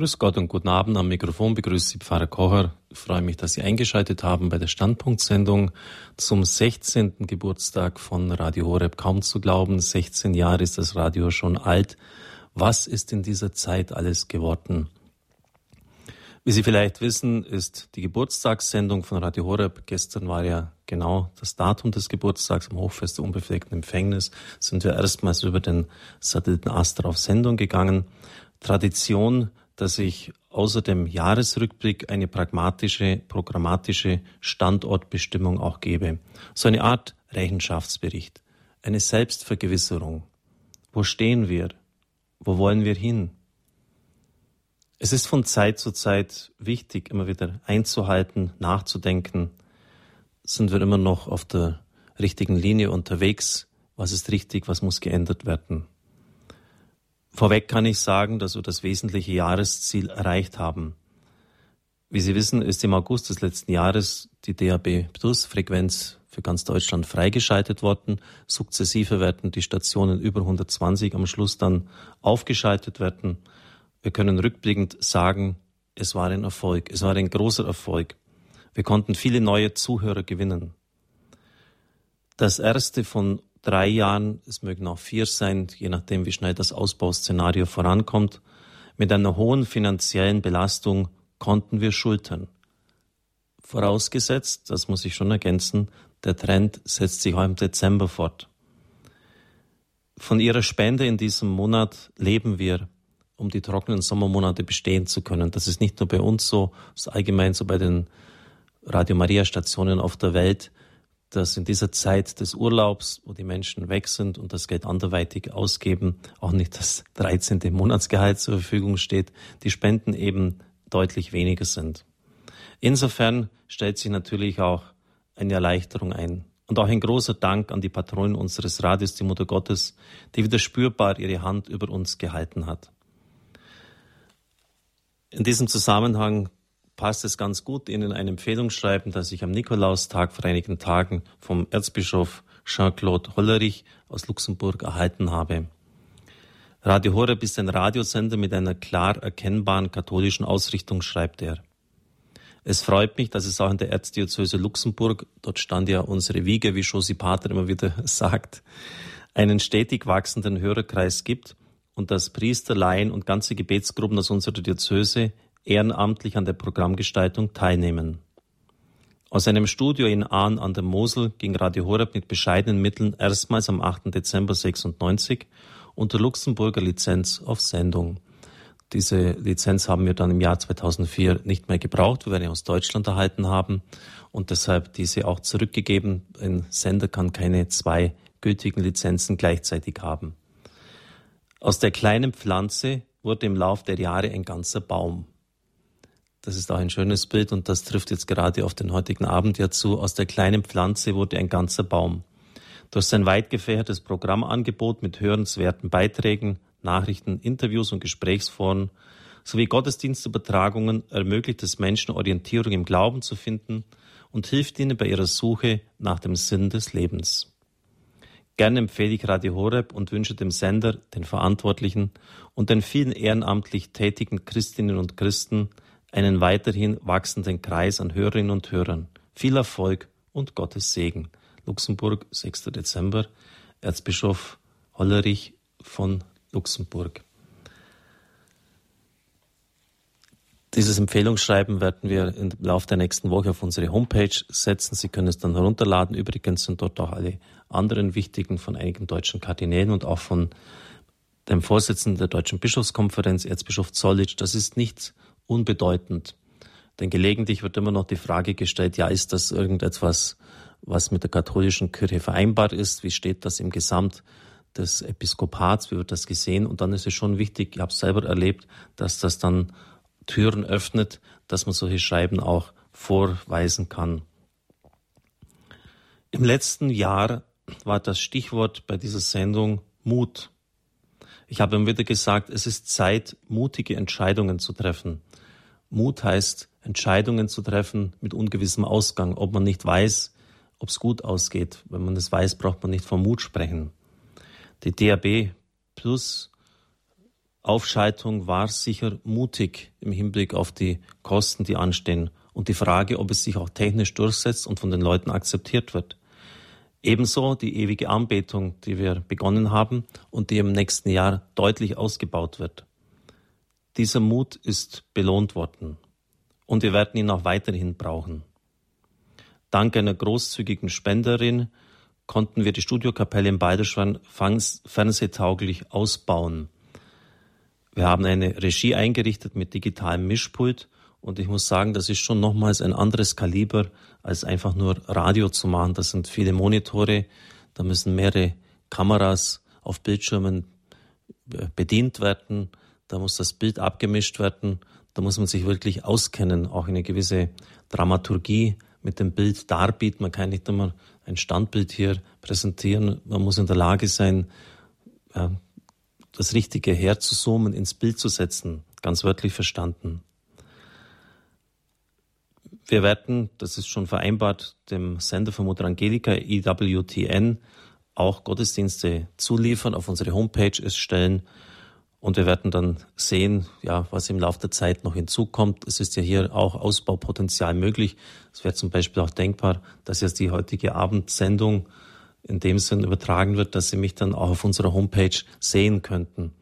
Grüß Gott und guten Abend. Am Mikrofon begrüßt Sie Pfarrer Kocher. Ich freue mich, dass Sie eingeschaltet haben bei der Standpunktsendung zum 16. Geburtstag von Radio Horeb. Kaum zu glauben, 16 Jahre ist das Radio schon alt. Was ist in dieser Zeit alles geworden? Wie Sie vielleicht wissen, ist die Geburtstagssendung von Radio Horeb. Gestern war ja genau das Datum des Geburtstags am Hochfest der unbefleckten Empfängnis. Sind wir erstmals über den Satelliten Astra auf Sendung gegangen. Tradition dass ich außer dem Jahresrückblick eine pragmatische, programmatische Standortbestimmung auch gebe. So eine Art Rechenschaftsbericht, eine Selbstvergewisserung. Wo stehen wir? Wo wollen wir hin? Es ist von Zeit zu Zeit wichtig, immer wieder einzuhalten, nachzudenken. Sind wir immer noch auf der richtigen Linie unterwegs? Was ist richtig? Was muss geändert werden? Vorweg kann ich sagen, dass wir das wesentliche Jahresziel erreicht haben. Wie Sie wissen, ist im August des letzten Jahres die DAB Plus Frequenz für ganz Deutschland freigeschaltet worden. Sukzessive werden die Stationen über 120 am Schluss dann aufgeschaltet werden. Wir können rückblickend sagen, es war ein Erfolg. Es war ein großer Erfolg. Wir konnten viele neue Zuhörer gewinnen. Das erste von drei Jahren, es mögen auch vier sein, je nachdem, wie schnell das Ausbauszenario vorankommt, mit einer hohen finanziellen Belastung konnten wir schultern. Vorausgesetzt, das muss ich schon ergänzen, der Trend setzt sich auch im Dezember fort. Von ihrer Spende in diesem Monat leben wir, um die trockenen Sommermonate bestehen zu können. Das ist nicht nur bei uns so, das ist allgemein so bei den Radio Maria Stationen auf der Welt dass in dieser Zeit des Urlaubs, wo die Menschen weg sind und das Geld anderweitig ausgeben, auch nicht das 13. Monatsgehalt zur Verfügung steht, die Spenden eben deutlich weniger sind. Insofern stellt sich natürlich auch eine Erleichterung ein. Und auch ein großer Dank an die Patronin unseres Radios, die Mutter Gottes, die wieder spürbar ihre Hand über uns gehalten hat. In diesem Zusammenhang passt es ganz gut, Ihnen eine Empfehlung schreiben, dass ich am Nikolaustag vor einigen Tagen vom Erzbischof Jean-Claude Hollerich aus Luxemburg erhalten habe. Radio Horeb ist ein Radiosender mit einer klar erkennbaren katholischen Ausrichtung, schreibt er. Es freut mich, dass es auch in der Erzdiözese Luxemburg, dort stand ja unsere Wiege, wie Josi Pater immer wieder sagt, einen stetig wachsenden Hörerkreis gibt und dass Priester, Laien und ganze Gebetsgruppen aus unserer Diözese ehrenamtlich an der Programmgestaltung teilnehmen. Aus einem Studio in Ahn an der Mosel ging Radio Horeb mit bescheidenen Mitteln erstmals am 8. Dezember 96 unter Luxemburger Lizenz auf Sendung. Diese Lizenz haben wir dann im Jahr 2004 nicht mehr gebraucht, weil wir eine aus Deutschland erhalten haben und deshalb diese auch zurückgegeben. Ein Sender kann keine zwei gültigen Lizenzen gleichzeitig haben. Aus der kleinen Pflanze wurde im Lauf der Jahre ein ganzer Baum. Das ist auch ein schönes Bild und das trifft jetzt gerade auf den heutigen Abend ja zu. Aus der kleinen Pflanze wurde ein ganzer Baum. Durch sein weit gefächertes Programmangebot mit hörenswerten Beiträgen, Nachrichten, Interviews und Gesprächsforen sowie Gottesdienstübertragungen ermöglicht es Menschen Orientierung im Glauben zu finden und hilft ihnen bei ihrer Suche nach dem Sinn des Lebens. Gerne empfehle ich Radio Horeb und wünsche dem Sender, den Verantwortlichen und den vielen ehrenamtlich tätigen Christinnen und Christen einen weiterhin wachsenden Kreis an Hörerinnen und Hörern. Viel Erfolg und Gottes Segen. Luxemburg, 6. Dezember, Erzbischof Hollerich von Luxemburg. Dieses Empfehlungsschreiben werden wir im Laufe der nächsten Woche auf unsere Homepage setzen. Sie können es dann herunterladen. Übrigens sind dort auch alle anderen wichtigen von einigen deutschen Kardinälen und auch von dem Vorsitzenden der Deutschen Bischofskonferenz, Erzbischof Zollitsch. Das ist nichts unbedeutend. Denn gelegentlich wird immer noch die Frage gestellt, ja, ist das irgendetwas, was mit der katholischen Kirche vereinbar ist? Wie steht das im Gesamt des Episkopats? Wie wird das gesehen? Und dann ist es schon wichtig, ich habe es selber erlebt, dass das dann Türen öffnet, dass man solche Schreiben auch vorweisen kann. Im letzten Jahr war das Stichwort bei dieser Sendung Mut. Ich habe ihm wieder gesagt, es ist Zeit, mutige Entscheidungen zu treffen. Mut heißt, Entscheidungen zu treffen mit ungewissem Ausgang, ob man nicht weiß, ob es gut ausgeht. Wenn man das weiß, braucht man nicht vom Mut sprechen. Die DAB Plus Aufschaltung war sicher mutig im Hinblick auf die Kosten, die anstehen und die Frage, ob es sich auch technisch durchsetzt und von den Leuten akzeptiert wird. Ebenso die ewige Anbetung, die wir begonnen haben und die im nächsten Jahr deutlich ausgebaut wird. Dieser Mut ist belohnt worden und wir werden ihn auch weiterhin brauchen. Dank einer großzügigen Spenderin konnten wir die Studiokapelle in Balderschwan fernsehtauglich ausbauen. Wir haben eine Regie eingerichtet mit digitalem Mischpult und ich muss sagen, das ist schon nochmals ein anderes Kaliber, als einfach nur Radio zu machen. Das sind viele Monitore, da müssen mehrere Kameras auf Bildschirmen äh, bedient werden, da muss das Bild abgemischt werden, da muss man sich wirklich auskennen, auch eine gewisse Dramaturgie mit dem Bild darbieten. Man kann nicht immer ein Standbild hier präsentieren. Man muss in der Lage sein, das Richtige herzuzoomen, ins Bild zu setzen, ganz wörtlich verstanden. Wir werden, das ist schon vereinbart, dem Sender von Mutter Angelika, IWTN, auch Gottesdienste zuliefern, auf unsere Homepage es stellen. Und wir werden dann sehen, ja, was im Laufe der Zeit noch hinzukommt. Es ist ja hier auch Ausbaupotenzial möglich. Es wäre zum Beispiel auch denkbar, dass jetzt die heutige Abendsendung in dem Sinn übertragen wird, dass Sie mich dann auch auf unserer Homepage sehen könnten.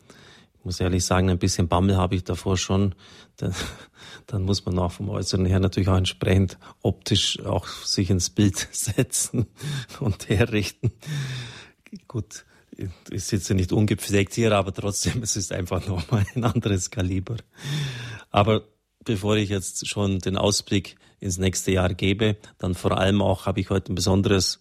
Ich muss ehrlich sagen, ein bisschen Bammel habe ich davor schon, dann, dann muss man auch vom Äußeren her natürlich auch entsprechend optisch auch sich ins Bild setzen und herrichten. Gut, ich sitze nicht ungepflegt hier, aber trotzdem, es ist einfach nochmal ein anderes Kaliber. Aber bevor ich jetzt schon den Ausblick ins nächste Jahr gebe, dann vor allem auch habe ich heute ein besonderes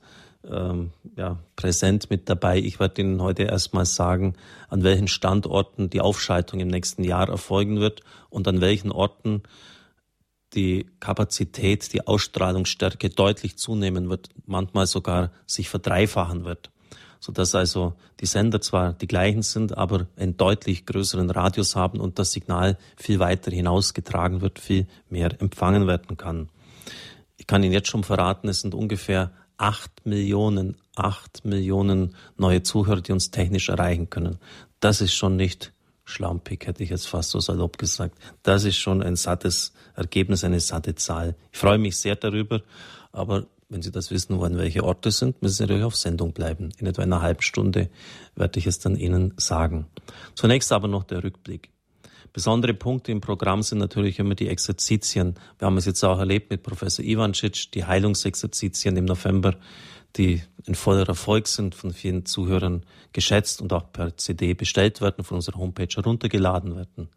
ähm, ja, Präsent mit dabei. Ich werde Ihnen heute erstmal sagen, an welchen Standorten die Aufschaltung im nächsten Jahr erfolgen wird und an welchen Orten die Kapazität, die Ausstrahlungsstärke deutlich zunehmen wird, manchmal sogar sich verdreifachen wird. Sodass also die Sender zwar die gleichen sind, aber einen deutlich größeren Radius haben und das Signal viel weiter hinausgetragen wird, viel mehr empfangen werden kann. Ich kann Ihnen jetzt schon verraten, es sind ungefähr acht Millionen, acht Millionen neue Zuhörer, die uns technisch erreichen können. Das ist schon nicht schlampig, hätte ich jetzt fast so salopp gesagt. Das ist schon ein sattes Ergebnis, eine satte Zahl. Ich freue mich sehr darüber, aber wenn Sie das wissen wollen, welche Orte sind, müssen Sie natürlich auf Sendung bleiben. In etwa einer halben Stunde werde ich es dann Ihnen sagen. Zunächst aber noch der Rückblick. Besondere Punkte im Programm sind natürlich immer die Exerzitien. Wir haben es jetzt auch erlebt mit Professor Ivancic, die Heilungsexerzitien im November, die ein voller Erfolg sind, von vielen Zuhörern geschätzt und auch per CD bestellt werden, von unserer Homepage heruntergeladen werden.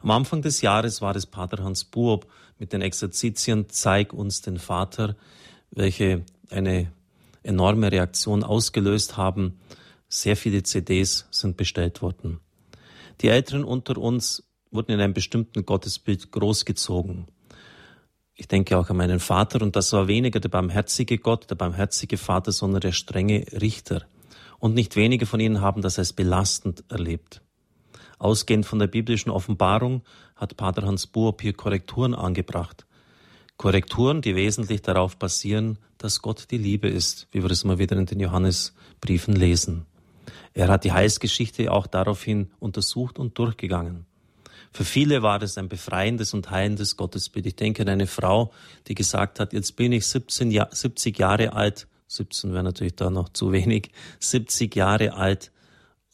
Am Anfang des Jahres war es Pater Hans Buob mit den Exerzitien Zeig uns den Vater, welche eine enorme Reaktion ausgelöst haben. Sehr viele CDs sind bestellt worden. Die Älteren unter uns wurden in einem bestimmten Gottesbild großgezogen. Ich denke auch an meinen Vater und das war weniger der barmherzige Gott, der barmherzige Vater, sondern der strenge Richter. Und nicht wenige von ihnen haben das als belastend erlebt. Ausgehend von der biblischen Offenbarung hat Pater Hans Buob hier Korrekturen angebracht. Korrekturen, die wesentlich darauf basieren, dass Gott die Liebe ist, wie wir es immer wieder in den Johannesbriefen lesen. Er hat die Heilsgeschichte auch daraufhin untersucht und durchgegangen. Für viele war es ein befreiendes und heilendes Gottesbild. Ich denke an eine Frau, die gesagt hat, jetzt bin ich 17, 70 Jahre alt, 17 wäre natürlich da noch zu wenig, 70 Jahre alt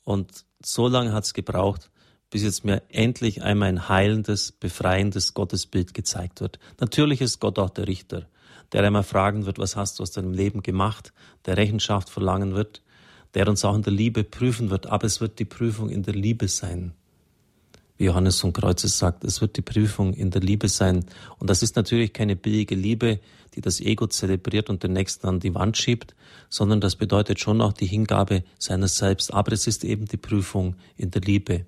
und so lange hat es gebraucht, bis jetzt mir endlich einmal ein heilendes, befreiendes Gottesbild gezeigt wird. Natürlich ist Gott auch der Richter, der einmal fragen wird, was hast du aus deinem Leben gemacht, der Rechenschaft verlangen wird, der uns auch in der Liebe prüfen wird, aber es wird die Prüfung in der Liebe sein wie Johannes von Kreuzes sagt, es wird die Prüfung in der Liebe sein. Und das ist natürlich keine billige Liebe, die das Ego zelebriert und den Nächsten an die Wand schiebt, sondern das bedeutet schon auch die Hingabe seiner selbst. Aber es ist eben die Prüfung in der Liebe.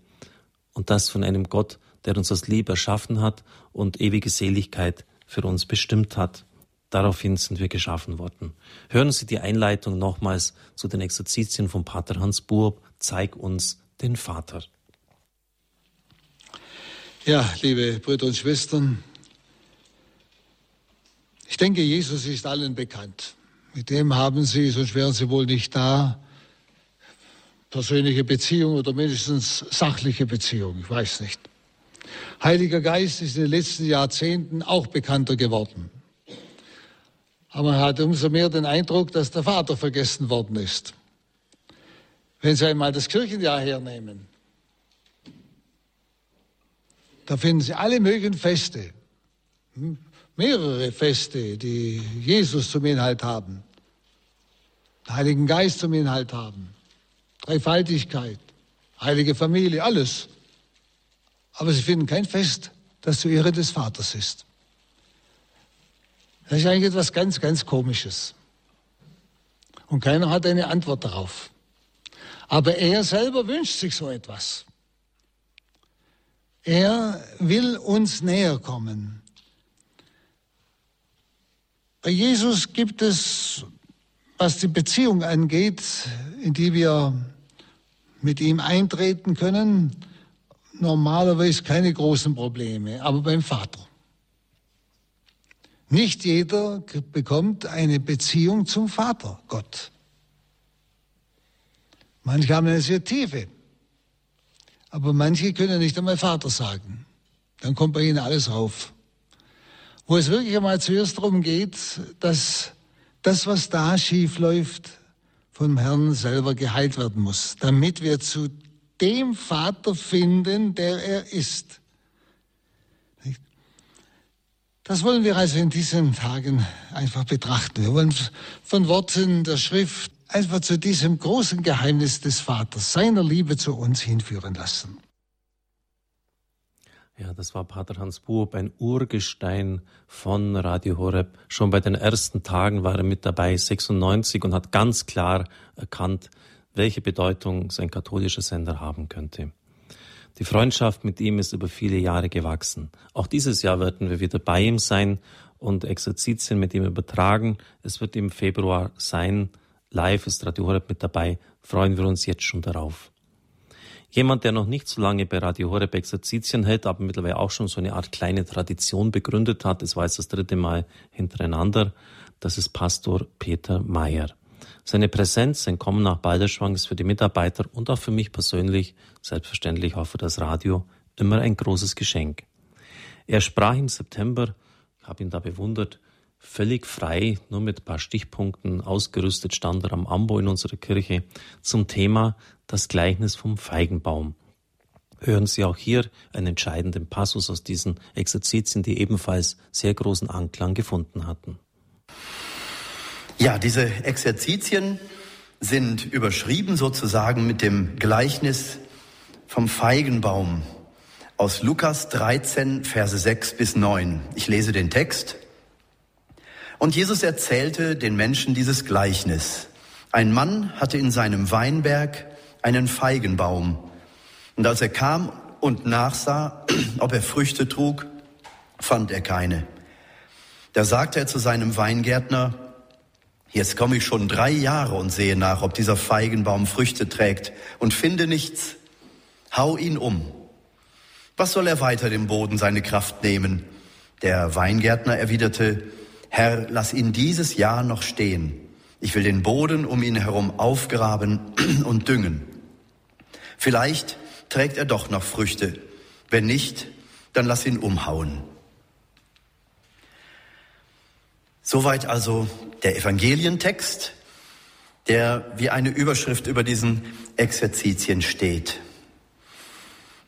Und das von einem Gott, der uns aus Liebe erschaffen hat und ewige Seligkeit für uns bestimmt hat. Daraufhin sind wir geschaffen worden. Hören Sie die Einleitung nochmals zu den Exerzitien von Pater Hans Burb. Zeig uns den Vater. Ja, liebe Brüder und Schwestern, ich denke, Jesus ist allen bekannt. Mit dem haben Sie, sonst wären Sie wohl nicht da, persönliche Beziehung oder mindestens sachliche Beziehung, ich weiß nicht. Heiliger Geist ist in den letzten Jahrzehnten auch bekannter geworden. Aber man hat umso mehr den Eindruck, dass der Vater vergessen worden ist. Wenn Sie einmal das Kirchenjahr hernehmen, da finden Sie alle möglichen Feste, hm, mehrere Feste, die Jesus zum Inhalt haben, den Heiligen Geist zum Inhalt haben, Dreifaltigkeit, heilige Familie, alles. Aber Sie finden kein Fest, das zur Ehre des Vaters ist. Das ist eigentlich etwas ganz, ganz Komisches. Und keiner hat eine Antwort darauf. Aber er selber wünscht sich so etwas. Er will uns näher kommen. Bei Jesus gibt es, was die Beziehung angeht, in die wir mit ihm eintreten können, normalerweise keine großen Probleme, aber beim Vater. Nicht jeder bekommt eine Beziehung zum Vater, Gott. Manche haben eine sehr tiefe, aber manche können nicht einmal Vater sagen. Dann kommt bei ihnen alles rauf. Wo es wirklich einmal zuerst darum geht, dass das, was da schief läuft, vom Herrn selber geheilt werden muss, damit wir zu dem Vater finden, der er ist. Das wollen wir also in diesen Tagen einfach betrachten. Wir wollen von Worten der Schrift einfach zu diesem großen Geheimnis des Vaters, seiner Liebe zu uns hinführen lassen. Ja, das war Pater Hans Buob, ein Urgestein von Radio Horeb. Schon bei den ersten Tagen war er mit dabei, 96, und hat ganz klar erkannt, welche Bedeutung sein katholischer Sender haben könnte. Die Freundschaft mit ihm ist über viele Jahre gewachsen. Auch dieses Jahr werden wir wieder bei ihm sein und Exerzitien mit ihm übertragen. Es wird im Februar sein. Live ist Radio Horeb mit dabei. Freuen wir uns jetzt schon darauf. Jemand, der noch nicht so lange bei Radio Horeb Exerzitien hält, aber mittlerweile auch schon so eine Art kleine Tradition begründet hat, es war jetzt das dritte Mal hintereinander, das ist Pastor Peter Meyer. Seine Präsenz, sein Kommen nach Balderschwang ist für die Mitarbeiter und auch für mich persönlich, selbstverständlich auch für das Radio, immer ein großes Geschenk. Er sprach im September, ich habe ihn da bewundert, völlig frei, nur mit ein paar Stichpunkten ausgerüstet stand er am Ambo in unserer Kirche zum Thema das Gleichnis vom Feigenbaum. Hören Sie auch hier einen entscheidenden Passus aus diesen Exerzitien, die ebenfalls sehr großen Anklang gefunden hatten. Ja, diese Exerzitien sind überschrieben sozusagen mit dem Gleichnis vom Feigenbaum aus Lukas 13, Verse 6 bis 9. Ich lese den Text. Und Jesus erzählte den Menschen dieses Gleichnis. Ein Mann hatte in seinem Weinberg einen Feigenbaum. Und als er kam und nachsah, ob er Früchte trug, fand er keine. Da sagte er zu seinem Weingärtner, Jetzt komme ich schon drei Jahre und sehe nach, ob dieser Feigenbaum Früchte trägt und finde nichts. Hau ihn um. Was soll er weiter dem Boden seine Kraft nehmen? Der Weingärtner erwiderte, Herr, lass ihn dieses Jahr noch stehen. Ich will den Boden um ihn herum aufgraben und düngen. Vielleicht trägt er doch noch Früchte. Wenn nicht, dann lass ihn umhauen. Soweit also der Evangelientext, der wie eine Überschrift über diesen Exerzitien steht.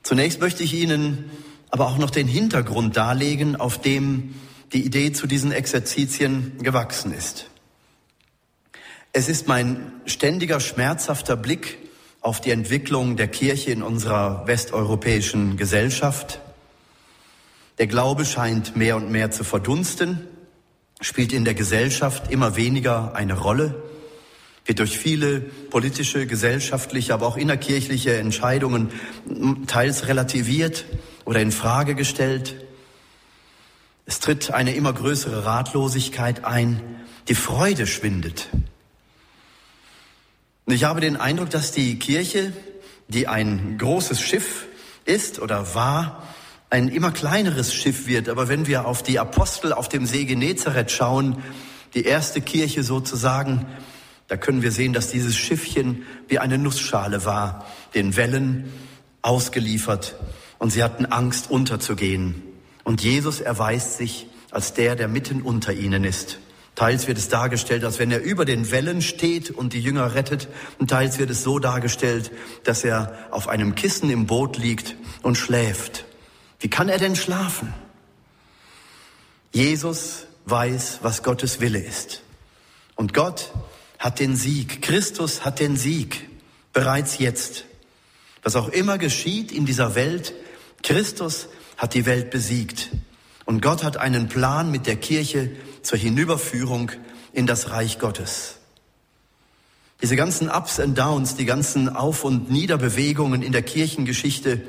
Zunächst möchte ich Ihnen aber auch noch den Hintergrund darlegen, auf dem die Idee zu diesen Exerzitien gewachsen ist. Es ist mein ständiger, schmerzhafter Blick auf die Entwicklung der Kirche in unserer westeuropäischen Gesellschaft. Der Glaube scheint mehr und mehr zu verdunsten spielt in der Gesellschaft immer weniger eine Rolle, wird durch viele politische, gesellschaftliche, aber auch innerkirchliche Entscheidungen teils relativiert oder in Frage gestellt. Es tritt eine immer größere Ratlosigkeit ein, die Freude schwindet. Ich habe den Eindruck, dass die Kirche, die ein großes Schiff ist oder war, ein immer kleineres Schiff wird. Aber wenn wir auf die Apostel auf dem See Genezareth schauen, die erste Kirche sozusagen, da können wir sehen, dass dieses Schiffchen wie eine Nussschale war, den Wellen ausgeliefert und sie hatten Angst unterzugehen. Und Jesus erweist sich als der, der mitten unter ihnen ist. Teils wird es dargestellt, als wenn er über den Wellen steht und die Jünger rettet, und teils wird es so dargestellt, dass er auf einem Kissen im Boot liegt und schläft. Wie kann er denn schlafen? Jesus weiß, was Gottes Wille ist. Und Gott hat den Sieg. Christus hat den Sieg bereits jetzt. Was auch immer geschieht in dieser Welt, Christus hat die Welt besiegt. Und Gott hat einen Plan mit der Kirche zur Hinüberführung in das Reich Gottes. Diese ganzen Ups and Downs, die ganzen Auf- und Niederbewegungen in der Kirchengeschichte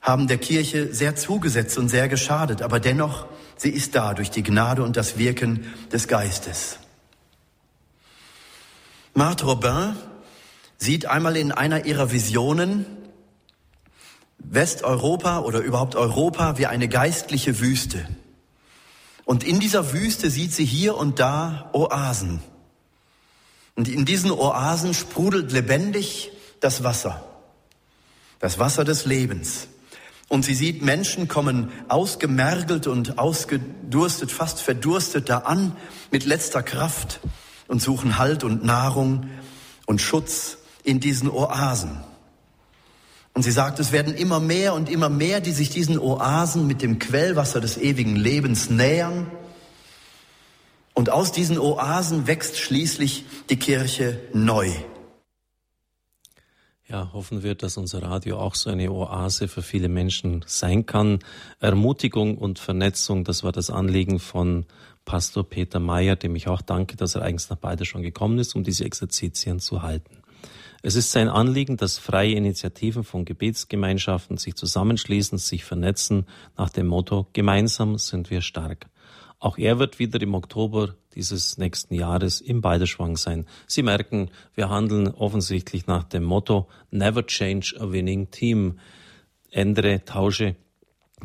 haben der Kirche sehr zugesetzt und sehr geschadet, aber dennoch, sie ist da durch die Gnade und das Wirken des Geistes. Marthe Robin sieht einmal in einer ihrer Visionen Westeuropa oder überhaupt Europa wie eine geistliche Wüste. Und in dieser Wüste sieht sie hier und da Oasen. Und in diesen Oasen sprudelt lebendig das Wasser. Das Wasser des Lebens. Und sie sieht Menschen kommen ausgemergelt und ausgedurstet, fast verdurstet da an mit letzter Kraft und suchen Halt und Nahrung und Schutz in diesen Oasen. Und sie sagt, es werden immer mehr und immer mehr, die sich diesen Oasen mit dem Quellwasser des ewigen Lebens nähern. Und aus diesen Oasen wächst schließlich die Kirche neu. Ja, hoffen wir, dass unser Radio auch so eine Oase für viele Menschen sein kann. Ermutigung und Vernetzung, das war das Anliegen von Pastor Peter Meyer, dem ich auch danke, dass er eigens nach beide schon gekommen ist, um diese Exerzitien zu halten. Es ist sein Anliegen, dass freie Initiativen von Gebetsgemeinschaften sich zusammenschließen, sich vernetzen nach dem Motto Gemeinsam sind wir stark. Auch er wird wieder im Oktober dieses nächsten Jahres im Beiderschwang sein. Sie merken, wir handeln offensichtlich nach dem Motto Never change a winning team. Ändere, tausche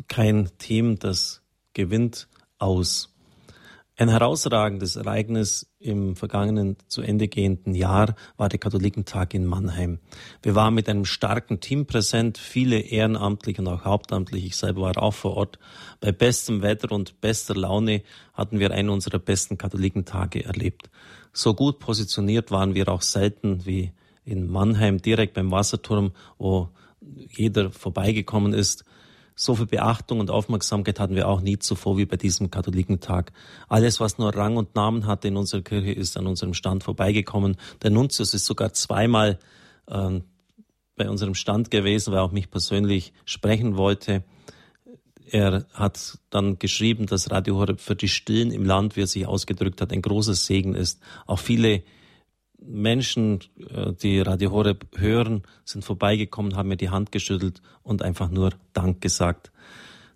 kein Team, das gewinnt, aus. Ein herausragendes Ereignis im vergangenen zu Ende gehenden Jahr war der Katholikentag in Mannheim. Wir waren mit einem starken Team präsent, viele ehrenamtliche und auch hauptamtliche. Ich selber war auch vor Ort. Bei bestem Wetter und bester Laune hatten wir einen unserer besten Katholikentage erlebt. So gut positioniert waren wir auch selten wie in Mannheim direkt beim Wasserturm, wo jeder vorbeigekommen ist. So viel Beachtung und Aufmerksamkeit hatten wir auch nie zuvor wie bei diesem Katholikentag. Alles, was nur Rang und Namen hatte in unserer Kirche, ist an unserem Stand vorbeigekommen. Der Nuntius ist sogar zweimal äh, bei unserem Stand gewesen, weil er auch mich persönlich sprechen wollte. Er hat dann geschrieben, dass Radio Horeb für die Stillen im Land, wie er sich ausgedrückt hat, ein großes Segen ist. Auch viele Menschen, äh, die Radio Horeb hören, sind vorbeigekommen, haben mir die Hand geschüttelt und einfach nur Dank gesagt.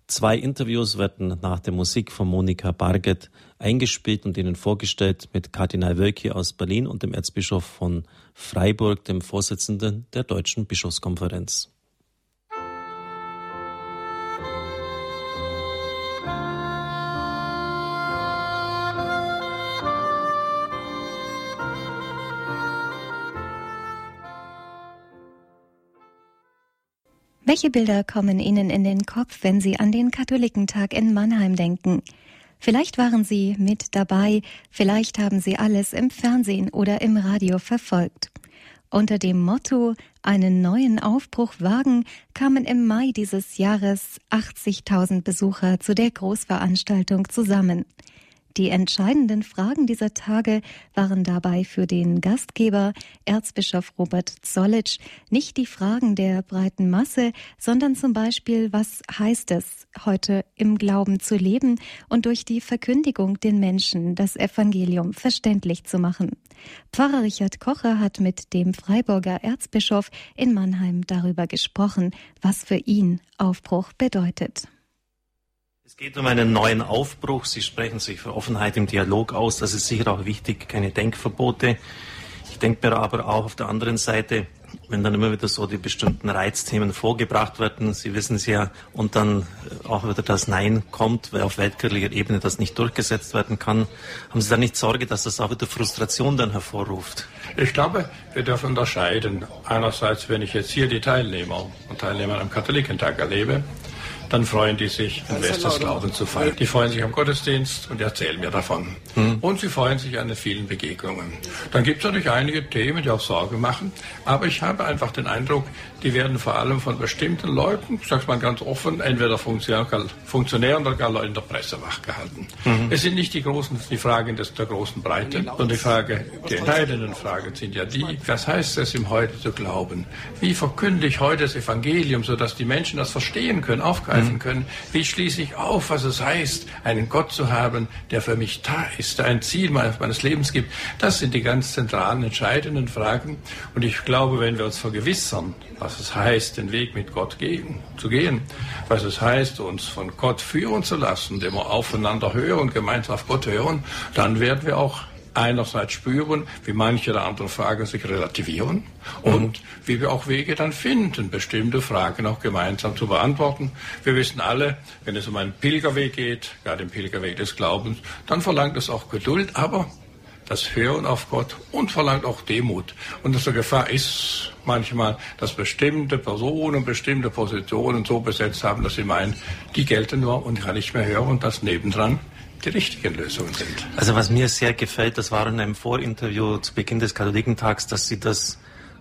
Zwei Interviews werden nach der Musik von Monika Barget eingespielt und Ihnen vorgestellt mit Kardinal Wölki aus Berlin und dem Erzbischof von Freiburg, dem Vorsitzenden der Deutschen Bischofskonferenz. Welche Bilder kommen Ihnen in den Kopf, wenn Sie an den Katholikentag in Mannheim denken? Vielleicht waren Sie mit dabei, vielleicht haben Sie alles im Fernsehen oder im Radio verfolgt. Unter dem Motto einen neuen Aufbruch wagen kamen im Mai dieses Jahres 80.000 Besucher zu der Großveranstaltung zusammen. Die entscheidenden Fragen dieser Tage waren dabei für den Gastgeber Erzbischof Robert Zollitsch nicht die Fragen der breiten Masse, sondern zum Beispiel, was heißt es, heute im Glauben zu leben und durch die Verkündigung den Menschen das Evangelium verständlich zu machen. Pfarrer Richard Kocher hat mit dem Freiburger Erzbischof in Mannheim darüber gesprochen, was für ihn Aufbruch bedeutet. Es geht um einen neuen Aufbruch. Sie sprechen sich für Offenheit im Dialog aus. Das ist sicher auch wichtig, keine Denkverbote. Ich denke mir aber auch auf der anderen Seite, wenn dann immer wieder so die bestimmten Reizthemen vorgebracht werden, Sie wissen es ja, und dann auch wieder das Nein kommt, weil auf weltkirchlicher Ebene das nicht durchgesetzt werden kann, haben Sie da nicht Sorge, dass das auch wieder Frustration dann hervorruft? Ich glaube, wir dürfen unterscheiden. Einerseits, wenn ich jetzt hier die Teilnehmer und Teilnehmer am Katholikentag erlebe, dann freuen die sich, ein Fest des Glaubens zu feiern. Die freuen sich am Gottesdienst und erzählen mir davon. Mhm. Und sie freuen sich an den vielen Begegnungen. Dann gibt es natürlich einige Themen, die auch Sorge machen, aber ich habe einfach den Eindruck, die werden vor allem von bestimmten Leuten, ich sage mal ganz offen, entweder Funktionären oder gar Leuten der Presse wachgehalten. Mhm. Es sind nicht die großen, die Fragen des, der großen Breite, sondern die Frage, die entscheidenden Fragen sind ja die, was heißt es im Heute zu glauben? Wie verkünde ich heute das Evangelium, sodass die Menschen das verstehen können, aufgreifen mhm. können? Wie schließe ich auf, was es heißt, einen Gott zu haben, der für mich da ist, der ein Ziel meines Lebens gibt? Das sind die ganz zentralen, entscheidenden Fragen. Und ich glaube, wenn wir uns vergewissern, was es heißt, den Weg mit Gott gehen, zu gehen, was es heißt, uns von Gott führen zu lassen, indem wir aufeinander hören, gemeinsam auf Gott hören, dann werden wir auch einerseits spüren, wie manche der anderen Fragen sich relativieren und wie wir auch Wege dann finden, bestimmte Fragen auch gemeinsam zu beantworten. Wir wissen alle, wenn es um einen Pilgerweg geht, ja den Pilgerweg des Glaubens, dann verlangt es auch Geduld, aber das Hören auf Gott und verlangt auch Demut. Und unsere Gefahr ist manchmal, dass bestimmte Personen bestimmte Positionen so besetzt haben, dass sie meinen, die gelten nur und kann nicht mehr hören und das nebendran die richtigen Lösungen sind. Also was mir sehr gefällt, das war in einem Vorinterview zu Beginn des Katholikentags, dass Sie das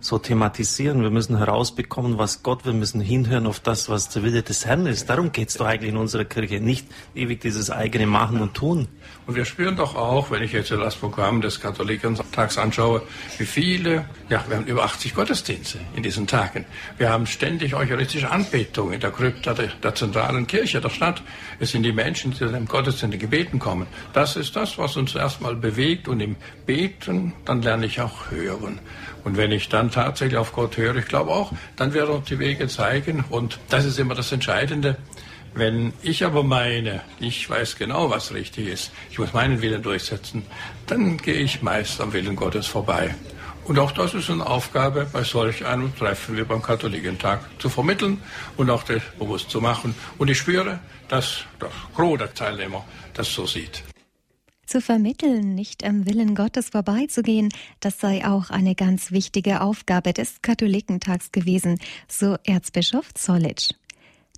so thematisieren. Wir müssen herausbekommen, was Gott, wir müssen hinhören auf das, was der Wille des Herrn ist. Darum geht es doch eigentlich in unserer Kirche, nicht ewig dieses eigene Machen und Tun. Und wir spüren doch auch, wenn ich jetzt das Programm des Katholikentags anschaue, wie viele, ja, wir haben über 80 Gottesdienste in diesen Tagen. Wir haben ständig eucharistische Anbetung in der Krypta der, der zentralen Kirche der Stadt. Es sind die Menschen, die im Gottesdienst in den Gebeten kommen. Das ist das, was uns erstmal bewegt und im Beten, dann lerne ich auch hören. Und wenn ich dann tatsächlich auf Gott höre, ich glaube auch, dann wird er uns die Wege zeigen. Und das ist immer das Entscheidende. Wenn ich aber meine, ich weiß genau, was richtig ist, ich muss meinen Willen durchsetzen, dann gehe ich meist am Willen Gottes vorbei. Und auch das ist eine Aufgabe bei solch einem Treffen wie beim Katholikentag zu vermitteln und auch das bewusst zu machen. Und ich spüre, dass der Gros der Teilnehmer das so sieht. Zu vermitteln, nicht am Willen Gottes vorbeizugehen, das sei auch eine ganz wichtige Aufgabe des Katholikentags gewesen, so Erzbischof Zollitsch.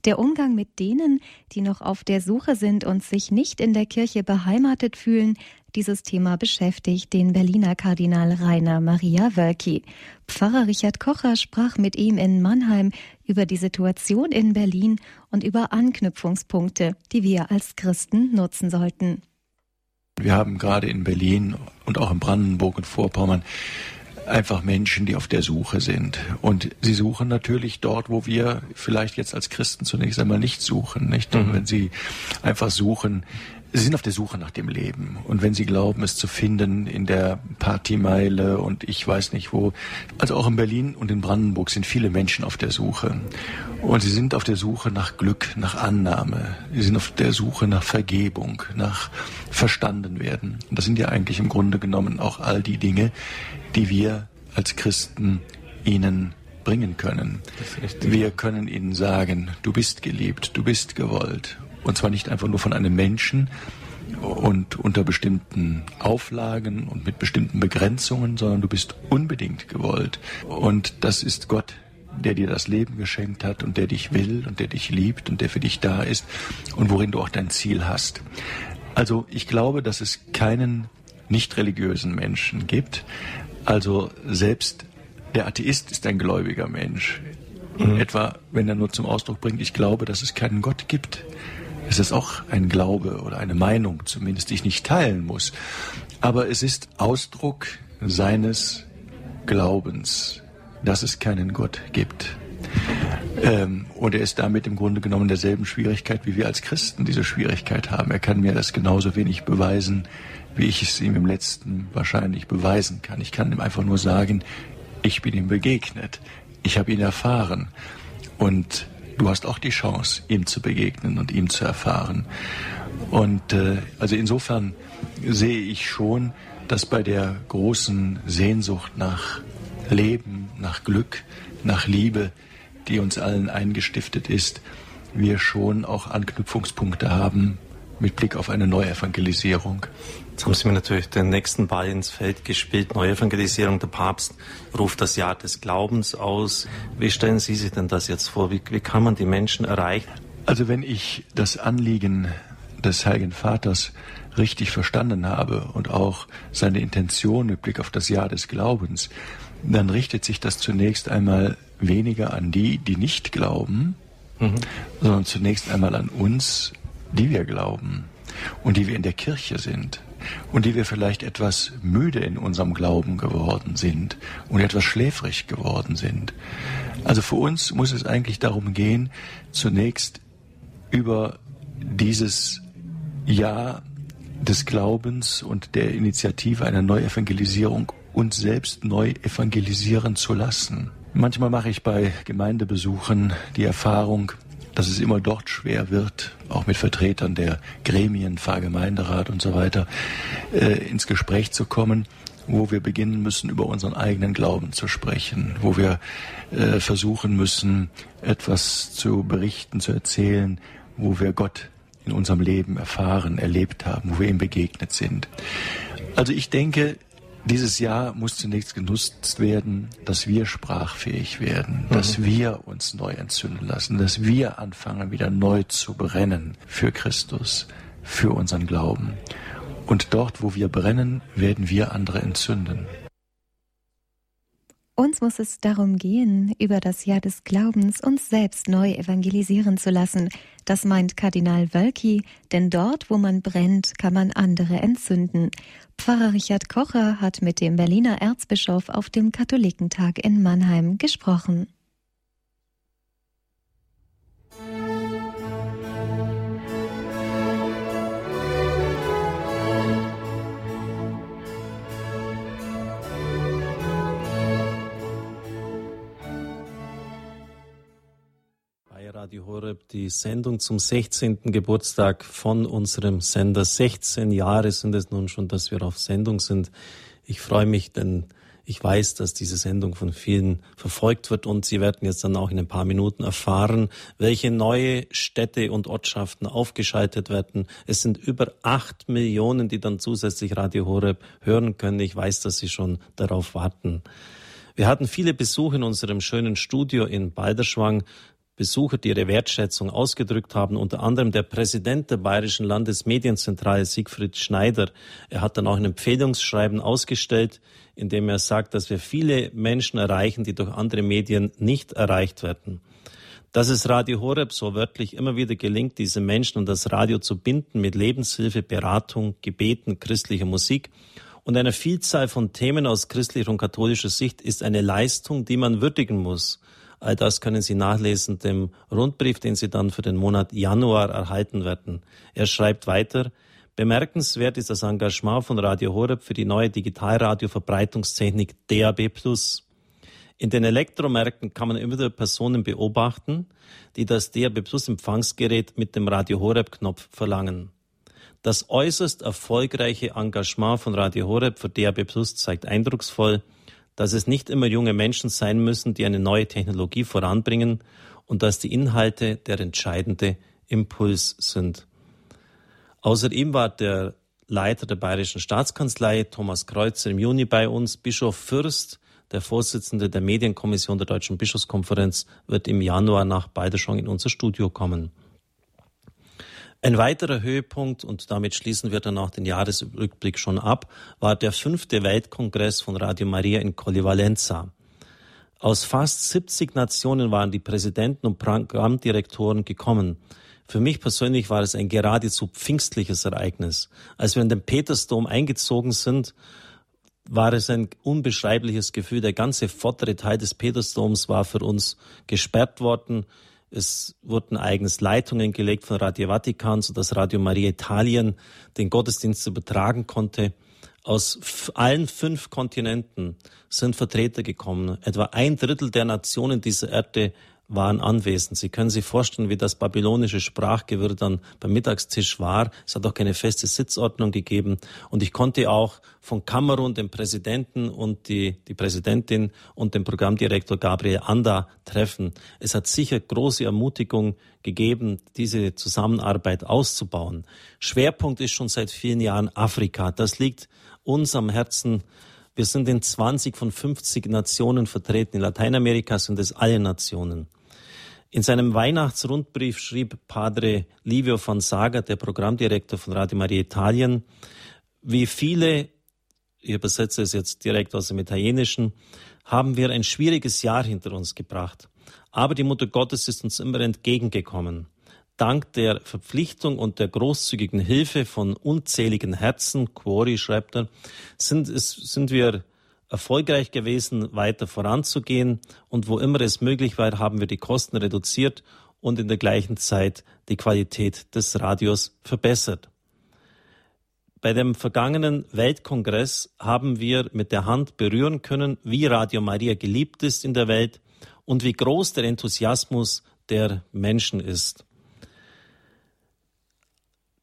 Der Umgang mit denen, die noch auf der Suche sind und sich nicht in der Kirche beheimatet fühlen, dieses Thema beschäftigt den Berliner Kardinal Rainer Maria Wölki. Pfarrer Richard Kocher sprach mit ihm in Mannheim über die Situation in Berlin und über Anknüpfungspunkte, die wir als Christen nutzen sollten. Wir haben gerade in Berlin und auch in Brandenburg und Vorpommern einfach Menschen, die auf der Suche sind. Und sie suchen natürlich dort, wo wir vielleicht jetzt als Christen zunächst einmal nicht suchen. Nicht? Und mhm. wenn sie einfach suchen, Sie sind auf der Suche nach dem Leben. Und wenn Sie glauben, es zu finden in der Partymeile und ich weiß nicht wo, also auch in Berlin und in Brandenburg sind viele Menschen auf der Suche. Und sie sind auf der Suche nach Glück, nach Annahme. Sie sind auf der Suche nach Vergebung, nach verstanden werden. Und das sind ja eigentlich im Grunde genommen auch all die Dinge, die wir als Christen ihnen bringen können. Wir können ihnen sagen, du bist geliebt, du bist gewollt und zwar nicht einfach nur von einem Menschen und unter bestimmten Auflagen und mit bestimmten Begrenzungen, sondern du bist unbedingt gewollt. Und das ist Gott, der dir das Leben geschenkt hat und der dich will und der dich liebt und der für dich da ist und worin du auch dein Ziel hast. Also ich glaube, dass es keinen nicht religiösen Menschen gibt. Also selbst der Atheist ist ein gläubiger Mensch. Mhm. etwa, wenn er nur zum Ausdruck bringt, ich glaube, dass es keinen Gott gibt. Es ist auch ein Glaube oder eine Meinung, zumindest die ich nicht teilen muss. Aber es ist Ausdruck seines Glaubens, dass es keinen Gott gibt. Ähm, und er ist damit im Grunde genommen derselben Schwierigkeit, wie wir als Christen diese Schwierigkeit haben. Er kann mir das genauso wenig beweisen, wie ich es ihm im letzten wahrscheinlich beweisen kann. Ich kann ihm einfach nur sagen, ich bin ihm begegnet. Ich habe ihn erfahren. Und du hast auch die Chance, ihm zu begegnen und ihm zu erfahren. Und äh, also insofern sehe ich schon, dass bei der großen Sehnsucht nach Leben, nach Glück, nach Liebe, die uns allen eingestiftet ist, wir schon auch Anknüpfungspunkte haben mit Blick auf eine Neuevangelisierung. Jetzt haben Sie mir natürlich den nächsten Ball ins Feld gespielt. Neuevangelisierung. Der Papst ruft das Jahr des Glaubens aus. Wie stellen Sie sich denn das jetzt vor? Wie, wie kann man die Menschen erreichen? Also wenn ich das Anliegen des Heiligen Vaters richtig verstanden habe und auch seine Intention mit Blick auf das Jahr des Glaubens, dann richtet sich das zunächst einmal weniger an die, die nicht glauben, mhm. sondern zunächst einmal an uns, die wir glauben und die wir in der Kirche sind und die wir vielleicht etwas müde in unserem Glauben geworden sind und etwas schläfrig geworden sind. Also für uns muss es eigentlich darum gehen, zunächst über dieses Jahr des Glaubens und der Initiative einer Neuevangelisierung uns selbst neu evangelisieren zu lassen. Manchmal mache ich bei Gemeindebesuchen die Erfahrung, dass es immer dort schwer wird, auch mit Vertretern der Gremien, Pfarrgemeinderat und so weiter, äh, ins Gespräch zu kommen, wo wir beginnen müssen, über unseren eigenen Glauben zu sprechen, wo wir äh, versuchen müssen, etwas zu berichten, zu erzählen, wo wir Gott in unserem Leben erfahren, erlebt haben, wo wir ihm begegnet sind. Also ich denke, dieses Jahr muss zunächst genutzt werden, dass wir sprachfähig werden, mhm. dass wir uns neu entzünden lassen, dass wir anfangen, wieder neu zu brennen für Christus, für unseren Glauben. Und dort, wo wir brennen, werden wir andere entzünden. Uns muss es darum gehen, über das Jahr des Glaubens uns selbst neu evangelisieren zu lassen. Das meint Kardinal Wölki, denn dort, wo man brennt, kann man andere entzünden. Pfarrer Richard Kocher hat mit dem Berliner Erzbischof auf dem Katholikentag in Mannheim gesprochen. Radio Horeb die Sendung zum 16. Geburtstag von unserem Sender. 16 Jahre sind es nun schon, dass wir auf Sendung sind. Ich freue mich, denn ich weiß, dass diese Sendung von vielen verfolgt wird und Sie werden jetzt dann auch in ein paar Minuten erfahren, welche neue Städte und Ortschaften aufgeschaltet werden. Es sind über acht Millionen, die dann zusätzlich Radio Horeb hören können. Ich weiß, dass Sie schon darauf warten. Wir hatten viele Besuche in unserem schönen Studio in Balderschwang. Besucher, die ihre Wertschätzung ausgedrückt haben, unter anderem der Präsident der Bayerischen Landesmedienzentrale Siegfried Schneider. Er hat dann auch ein Empfehlungsschreiben ausgestellt, in dem er sagt, dass wir viele Menschen erreichen, die durch andere Medien nicht erreicht werden. Dass es Radio Horeb so wörtlich immer wieder gelingt, diese Menschen und das Radio zu binden mit Lebenshilfe, Beratung, Gebeten, christlicher Musik und einer Vielzahl von Themen aus christlicher und katholischer Sicht, ist eine Leistung, die man würdigen muss. All das können Sie nachlesen, dem Rundbrief, den Sie dann für den Monat Januar erhalten werden. Er schreibt weiter, Bemerkenswert ist das Engagement von Radio Horeb für die neue Digitalradio-Verbreitungstechnik DAB+. In den Elektromärkten kann man immer wieder Personen beobachten, die das DAB Plus Empfangsgerät mit dem Radio Horeb Knopf verlangen. Das äußerst erfolgreiche Engagement von Radio Horeb für DAB Plus zeigt eindrucksvoll, dass es nicht immer junge Menschen sein müssen, die eine neue Technologie voranbringen und dass die Inhalte der entscheidende Impuls sind. Außer ihm war der Leiter der Bayerischen Staatskanzlei, Thomas Kreuzer, im Juni bei uns. Bischof Fürst, der Vorsitzende der Medienkommission der Deutschen Bischofskonferenz, wird im Januar nach Balderschwang in unser Studio kommen. Ein weiterer Höhepunkt, und damit schließen wir dann auch den Jahresrückblick schon ab, war der fünfte Weltkongress von Radio Maria in Colli Valenza. Aus fast 70 Nationen waren die Präsidenten und Programmdirektoren gekommen. Für mich persönlich war es ein geradezu pfingstliches Ereignis. Als wir in den Petersdom eingezogen sind, war es ein unbeschreibliches Gefühl. Der ganze vordere Teil des Petersdoms war für uns gesperrt worden. Es wurden eigens Leitungen gelegt von Radio Vatikan, sodass Radio Maria Italien den Gottesdienst übertragen konnte. Aus allen fünf Kontinenten sind Vertreter gekommen. Etwa ein Drittel der Nationen dieser Erde waren anwesend. Sie können sich vorstellen, wie das babylonische Sprachgewirr dann beim Mittagstisch war. Es hat auch keine feste Sitzordnung gegeben. Und ich konnte auch von Kamerun den Präsidenten und die, die Präsidentin und den Programmdirektor Gabriel Anda treffen. Es hat sicher große Ermutigung gegeben, diese Zusammenarbeit auszubauen. Schwerpunkt ist schon seit vielen Jahren Afrika. Das liegt uns am Herzen wir sind in 20 von 50 Nationen vertreten. In Lateinamerika sind es alle Nationen. In seinem Weihnachtsrundbrief schrieb Padre Livio Fonsaga, der Programmdirektor von Radio Maria Italien, wie viele, ich übersetze es jetzt direkt aus dem Italienischen, haben wir ein schwieriges Jahr hinter uns gebracht. Aber die Mutter Gottes ist uns immer entgegengekommen. Dank der Verpflichtung und der großzügigen Hilfe von unzähligen Herzen, Quori schreibt er, sind, sind wir erfolgreich gewesen, weiter voranzugehen. Und wo immer es möglich war, haben wir die Kosten reduziert und in der gleichen Zeit die Qualität des Radios verbessert. Bei dem vergangenen Weltkongress haben wir mit der Hand berühren können, wie Radio Maria geliebt ist in der Welt und wie groß der Enthusiasmus der Menschen ist.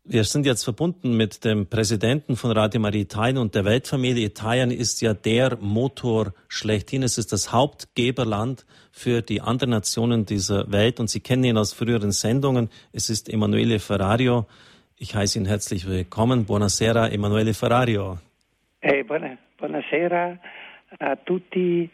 Wir sind jetzt verbunden mit dem Präsidenten von Radio Maria Italien und der Weltfamilie. Italien ist ja der Motor schlechthin. Es ist das Hauptgeberland für die anderen Nationen dieser Welt und Sie kennen ihn aus früheren Sendungen. Es ist Emanuele Ferrario. Ich heiße ihn herzlich willkommen. Buonasera, Emanuele Ferrario. Eh, buona, buonasera a tutti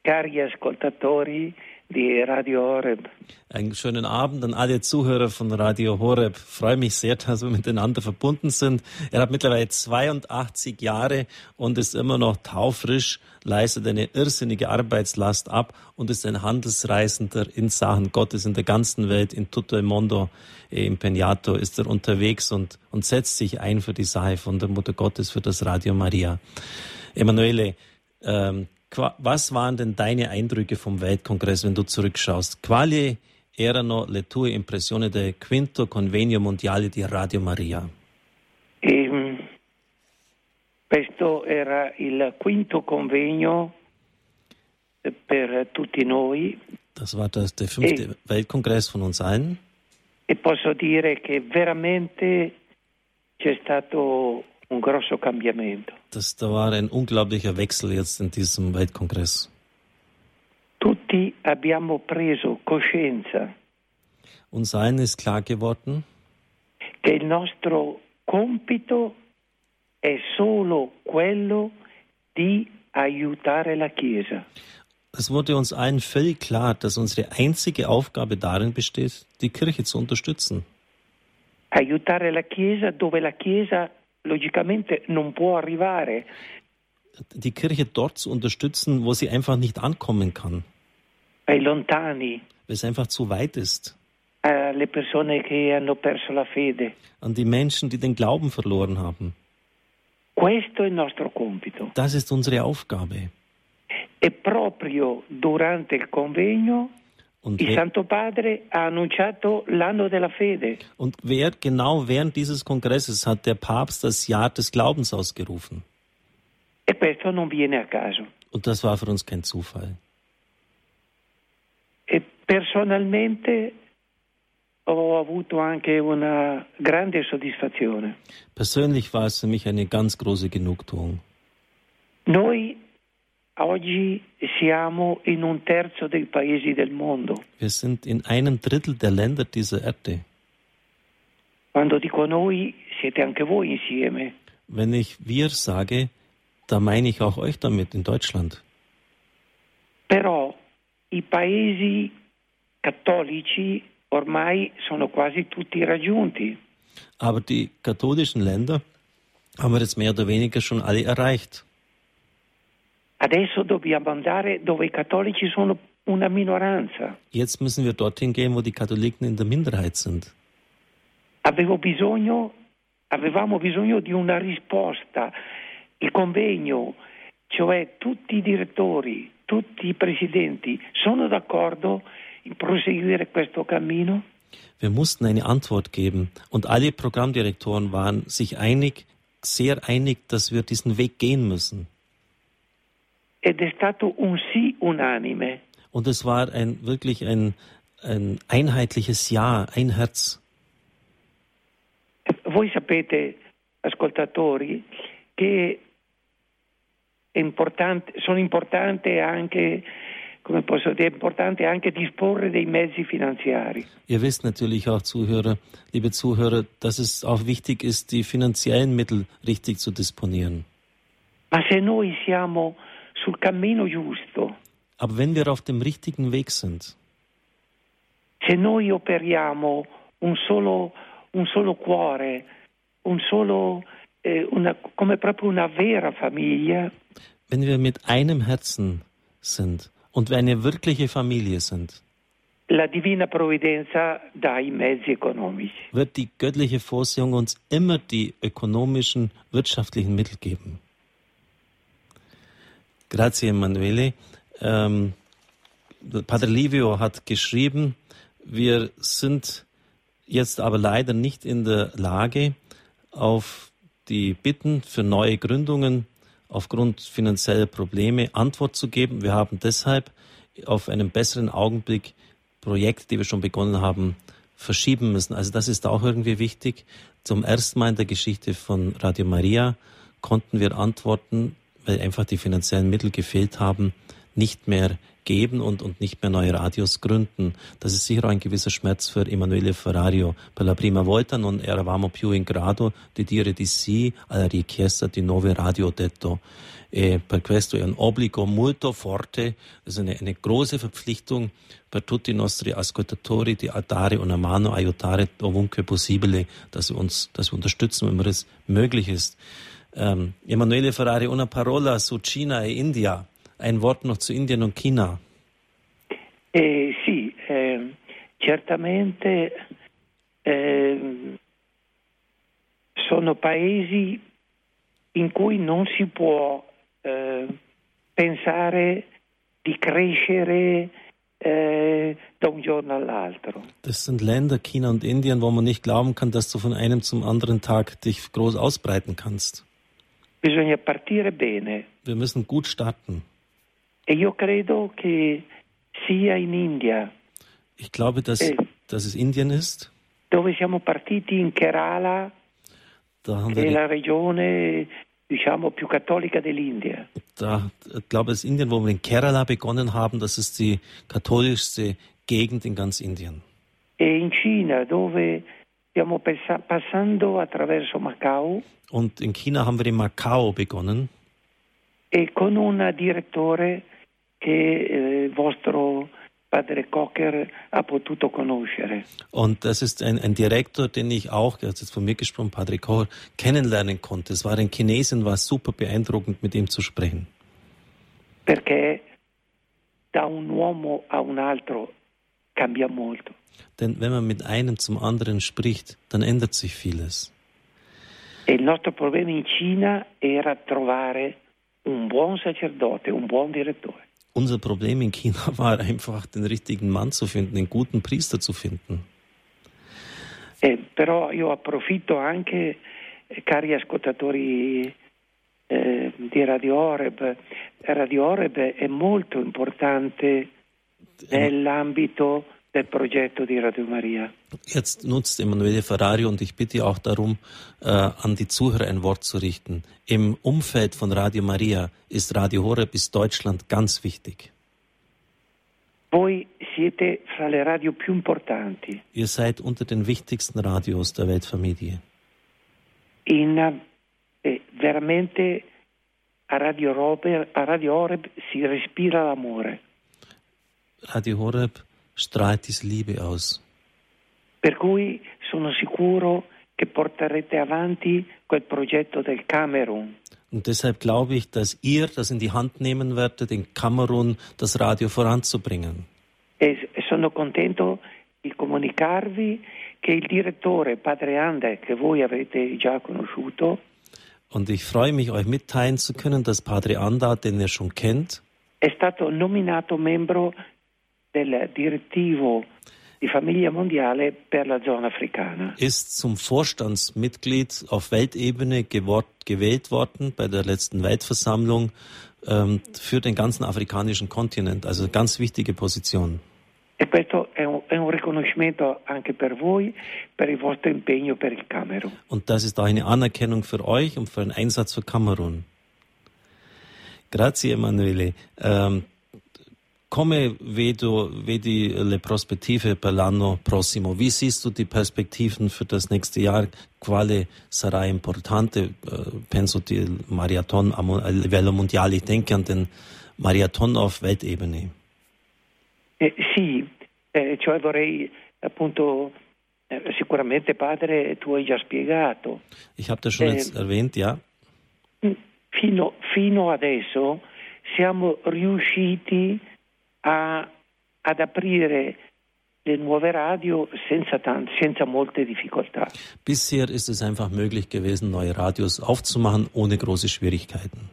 cari ascoltatori die Radio Horeb. Einen schönen Abend an alle Zuhörer von Radio Horeb. Freue mich sehr, dass wir miteinander verbunden sind. Er hat mittlerweile 82 Jahre und ist immer noch taufrisch, leistet eine irrsinnige Arbeitslast ab und ist ein Handelsreisender in Sachen Gottes in der ganzen Welt, in tutto il mondo, im Peñato ist er unterwegs und, und setzt sich ein für die Sache von der Mutter Gottes, für das Radio Maria. Emanuele, ähm, was waren denn deine Eindrücke vom Weltkongress, wenn du zurückschaust? Quali erano le tue impressioni del quinto convegno mondiale di Radio Maria? E, questo era il quinto convegno per tutti noi. Das war das, der fünfte e, Weltkongress von uns allen. E posso dire che veramente c'è stato un grosso cambiamento. Das, da war ein unglaublicher Wechsel jetzt in diesem Weltkongress. Tutti abbiamo preso coscienza. Uns allen ist klar geworden, che il nostro compito è solo quello di aiutare la Chiesa. Es wurde uns allen völlig klar, dass unsere einzige Aufgabe darin besteht, die Kirche zu unterstützen. Aiutare la Chiesa dove la Chiesa logicamente non può arrivare. Die Kirche dort zu unterstützen, wo sie einfach nicht ankommen kann. Ai lontani. Weil es einfach zu weit ist. Alle persone che hanno perso la fede. An die Menschen, die den Glauben verloren haben. Questo è il nostro compito. Das ist unsere Aufgabe. E proprio durante il convegno und Il Santo Padre ha annunciato l'anno della fede. Und wer, genau während dieses Kongresses hat der Papst das Jahr des Glaubens ausgerufen. E questo non viene a caso. Und das war für uns kein Zufall. E personalmente ho avuto anche una grande soddisfazione. Persönlich war es für mich eine ganz große Genugtuung. Noi Oggi siamo in un terzo dei paesi del mondo. Wir sind in einem Drittel der Länder dieser Erde. Quando dico noi, siete anche voi insieme. Wenn ich wir sage, da meine ich auch euch damit in Deutschland. Però i paesi cattolici ormai sono quasi tutti raggiunti. Aber die katholischen Länder haben wir jetzt mehr oder weniger schon alle erreicht. Adesso dobbiamo andare dove i cattolici sono una minoranza. Jetzt müssen wir dorthin gehen, wo die Katholiken in der Minderheit sind. Avevo bisogno, avevamo bisogno di una risposta. Il convegno, cioè tutti i direttori, tutti i presidenti, sono d'accordo in proseguire questo cammino? Wir mussten eine Antwort geben und alle Programmdirektoren waren sich einig, sehr einig, dass wir diesen Weg gehen müssen ed è stato un sì unanime. Und es war ein wirklich ein, ein einheitliches Ja, ein Herz. Voi sapete, ascoltatori, che importante, sono importanti anche come posso dire, importante anche disporre dei mezzi finanziari. Ihr wisst natürlich auch, Zuhörer, liebe Zuhörer, dass es auch wichtig ist, die finanziellen Mittel richtig zu disponieren. Ma se noi siamo sul cammino giusto, Aber wenn wir auf dem richtigen Weg sind, se noi operiamo un solo, un solo cuore, un solo, eh, una, come proprio una vera famiglia, wenn wir mit einem Herzen sind und wir eine wirkliche Familie sind, la divina provvidenza dà i mezzi economici. wird die göttliche Vorsehung uns immer die ökonomischen, wirtschaftlichen Mittel geben. Grazie, Emanuele. Ähm, Padre Livio hat geschrieben, wir sind jetzt aber leider nicht in der Lage, auf die Bitten für neue Gründungen aufgrund finanzieller Probleme Antwort zu geben. Wir haben deshalb auf einen besseren Augenblick Projekte, die wir schon begonnen haben, verschieben müssen. Also das ist auch irgendwie wichtig. Zum ersten Mal in der Geschichte von Radio Maria konnten wir Antworten, weil einfach die finanziellen Mittel gefehlt haben, nicht mehr geben und, und nicht mehr neue Radios gründen. Das ist sicher ein gewisser Schmerz für Emanuele Ferrario. Per la prima volta non eravamo più in grado di dire di sì alla richiesta di nuove radio, detto. E per questo è un obbligo molto forte, es ist eine, eine große Verpflichtung per tutti i nostri ascoltatori di dare una mano, aiutare ovunque possibile, dass wir uns, dass wir unterstützen, wenn es möglich ist. Ähm, Emanuele Ferrari, una parola su Cina e India. Ein Wort noch zu Indien und China. Eh, sì, eh, certamente eh, sono paesi in cui non si può eh, pensare di crescere eh, da un giorno all'altro. Das sind Länder, China und Indien, wo man nicht glauben kann, dass du von einem zum anderen Tag dich groß ausbreiten kannst. Bisogna partire bene Wir müssen gut starten. e io credo che sia in India, Ich glaube, dass, Eh. dass es Indien ist. dove siamo partiti in Kerala, Da che è la regione diciamo più cattolica dell'India. da, ich glaube, es Indien, wo wir in Kerala begonnen haben. Das ist die katholischste Gegend in ganz Indien. E in Cina, dove stiamo passa- passando attraverso Macau Und in China haben wir in Macau begonnen. e con un direttore che eh, vostro padre Cocker ha potuto conoscere. Und das ist ein, ein Direktor, den ich auch, hat jetzt von mir gesprochen, Padre Kohr, kennenlernen konnte. Es war ein Chinesin, war super beeindruckend, mit ihm zu sprechen. perché da un uomo a un altro cambia molto. Denn wenn man mit einem zum anderen spricht, dann ändert sich vieles. E il nostro problema in Cina era trovare un buon sacerdote, un buon direttore. Unser Problem in China war einfach, den richtigen Mann zu finden, den guten Priester zu finden. Eh, però io approfitto anche, eh, cari ascoltatori eh, di Radio Oreb, Radio Oreb è molto importante nell'ambito del progetto di Radio Maria. Jetzt nutzt Emanuele Ferrari und ich bitte auch darum, äh, an die Zuhörer ein Wort zu richten. Im Umfeld von Radio Maria ist Radio Horeb bis Deutschland ganz wichtig. Voi siete fra le radio più importanti. Ihr seid unter den wichtigsten Radios der Weltfamilie. In, eh, veramente a Radio, Rober- a Radio Oreb si respira l'amore. Radio Horeb strahlt diese Liebe aus. Per cui sono sicuro che porterete avanti quel progetto del Camerun. Und deshalb glaube ich, dass ihr das in die Hand nehmen werdet, in Kamerun das Radio voranzubringen. E sono contento di comunicarvi che il direttore Padre Ande, che voi avete già conosciuto, Und ich freue mich, euch mitteilen zu können, dass Padre Anda, den ihr schon kennt, è stato nominato membro del direttivo di Famiglia Mondiale per la zona africana. ist zum Vorstandsmitglied auf Weltebene gewort, gewählt worden bei der letzten Weltversammlung ähm, für den ganzen afrikanischen Kontinent. Also ganz wichtige Position. E questo è un, è un riconoscimento anche per voi, per il vostro impegno per il Camerun. Und das ist auch eine Anerkennung für euch und für den Einsatz für Kamerun. Grazie Emanuele. Um, come vedo, vedi le prospettive per l'anno prossimo? Wie siehst du die Perspektiven für das nächste Jahr? Quale sarà importante? Uh, penso die Marathon a livello mondiale. Ich denke an den Marathon auf Weltebene. Eh, sì, eh, cioè vorrei appunto eh, sicuramente padre tu hai già spiegato. Ich habe das schon Eh, erwähnt, ja. Fino, fino adesso siamo riusciti a- ad aprire le nuove radio senza, senza molte difficoltà. Bisher ist es einfach möglich gewesen, neue Radios aufzumachen, ohne große Schwierigkeiten.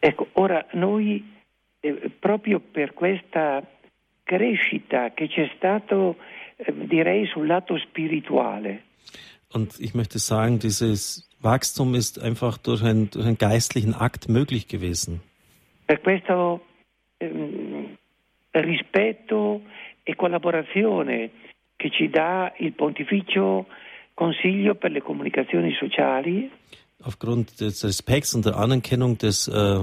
Ecco, ora noi eh, proprio per questa crescita che c'è stato, eh, direi sul lato spirituale, Und ich möchte sagen, dieses Wachstum ist einfach durch, ein, durch einen geistlichen Akt möglich gewesen. per questo ehm, rispetto e collaborazione che ci dà il Pontificio Consiglio per le Comunicazioni Sociali Aufgrund des Respekts und der Anerkennung des äh,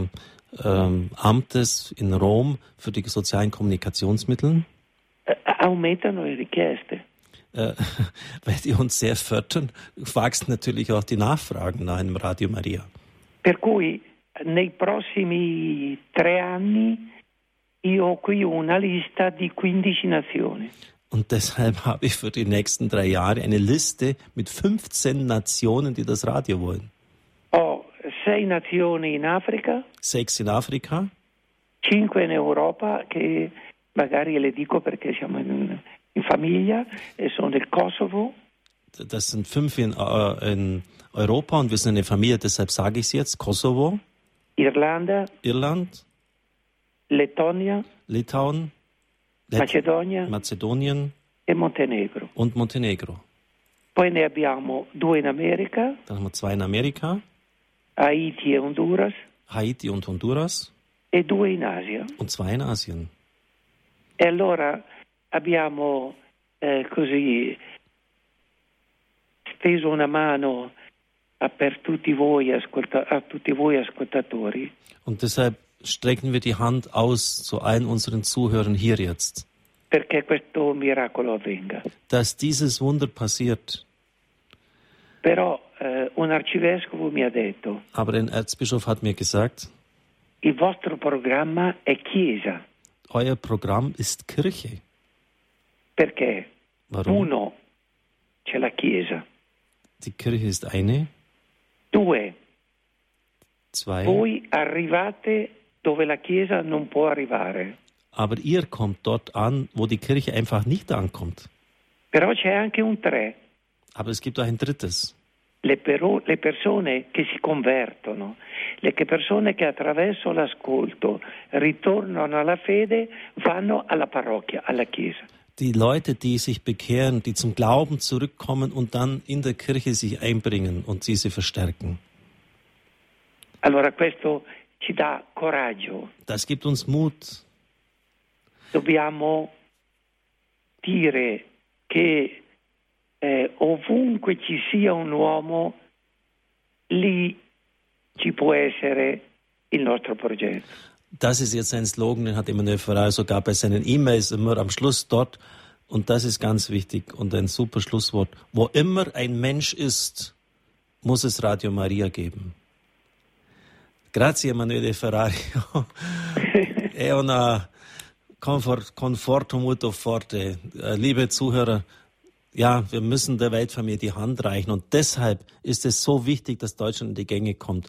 ähm, Amtes in Rom für die sozialen Kommunikationsmittel, eh, aumentano le richieste. äh, weil die uns sehr fördern, wachsen natürlich auch die Nachfragen nach einem Radio Maria. Per cui nei prossimi tre anni io ho qui una lista di 15 nazioni. Und deshalb habe ich für die nächsten drei Jahre eine Liste mit 15 Nationen, die das Radio wollen. Ho sei nazioni in Africa, Sechs in Afrika, cinque in Europa, che magari le dico perché siamo in, in famiglia, e sono del Kosovo, das sind fünf in, äh, in Europa und wir sind eine Familie, deshalb sage ich es jetzt. Kosovo, Irlanda, Irland, Lettonia, Litauen, Let Macedonia Mazedonien e Montenegro. und Montenegro. Poi ne abbiamo due in America, Dann haben wir zwei in Amerika, Haiti e Honduras, Haiti und Honduras e due in Asia. und zwei in Asien. E allora abbiamo eh, così steso una mano a, per tutti voi, ascolta- a tutti voi ascoltatori Und deshalb strecken wir die Hand aus zu allen unseren Zuhörern hier jetzt, dass dieses Wunder passiert. Però eh, un arcivescovo mi ha detto, Aber ein Erzbischof hat mir gesagt, il vostro programma è Chiesa, euer Programm ist Kirche. perché? Warum? uno, c'è la Chiesa, Die Kirche ist eine, due, zwei, voi arrivate dove la Chiesa non può arrivare, aber ihr kommt dort an, wo die Kirche einfach nicht ankommt. però c'è anche un tre, Aber es gibt auch ein drittes. le, pero- le persone che si convertono, le persone che attraverso l'ascolto ritornano alla fede, vanno alla parrocchia, alla chiesa. Die Leute, die sich bekehren, die zum Glauben zurückkommen und dann in der Kirche sich einbringen und diese verstärken. Allora questo ci dà coraggio, Das gibt uns Mut. dobbiamo dire che eh, ovunque ci sia un uomo, lì ci può essere il nostro progetto. Das ist jetzt ein Slogan, den hat Emmanuel Ferrari sogar bei seinen E-Mails immer am Schluss dort. Und das ist ganz wichtig und ein super Schlusswort. Wo immer ein Mensch ist, muss es Radio Maria geben. Grazie Emanuele Ferrari. È una Comfort, conforto molto forte. Äh, Liebe Zuhörer, ja, wir müssen der Weltfamilie die Hand reichen und deshalb ist es so wichtig, dass Deutschland in die Gänge kommt.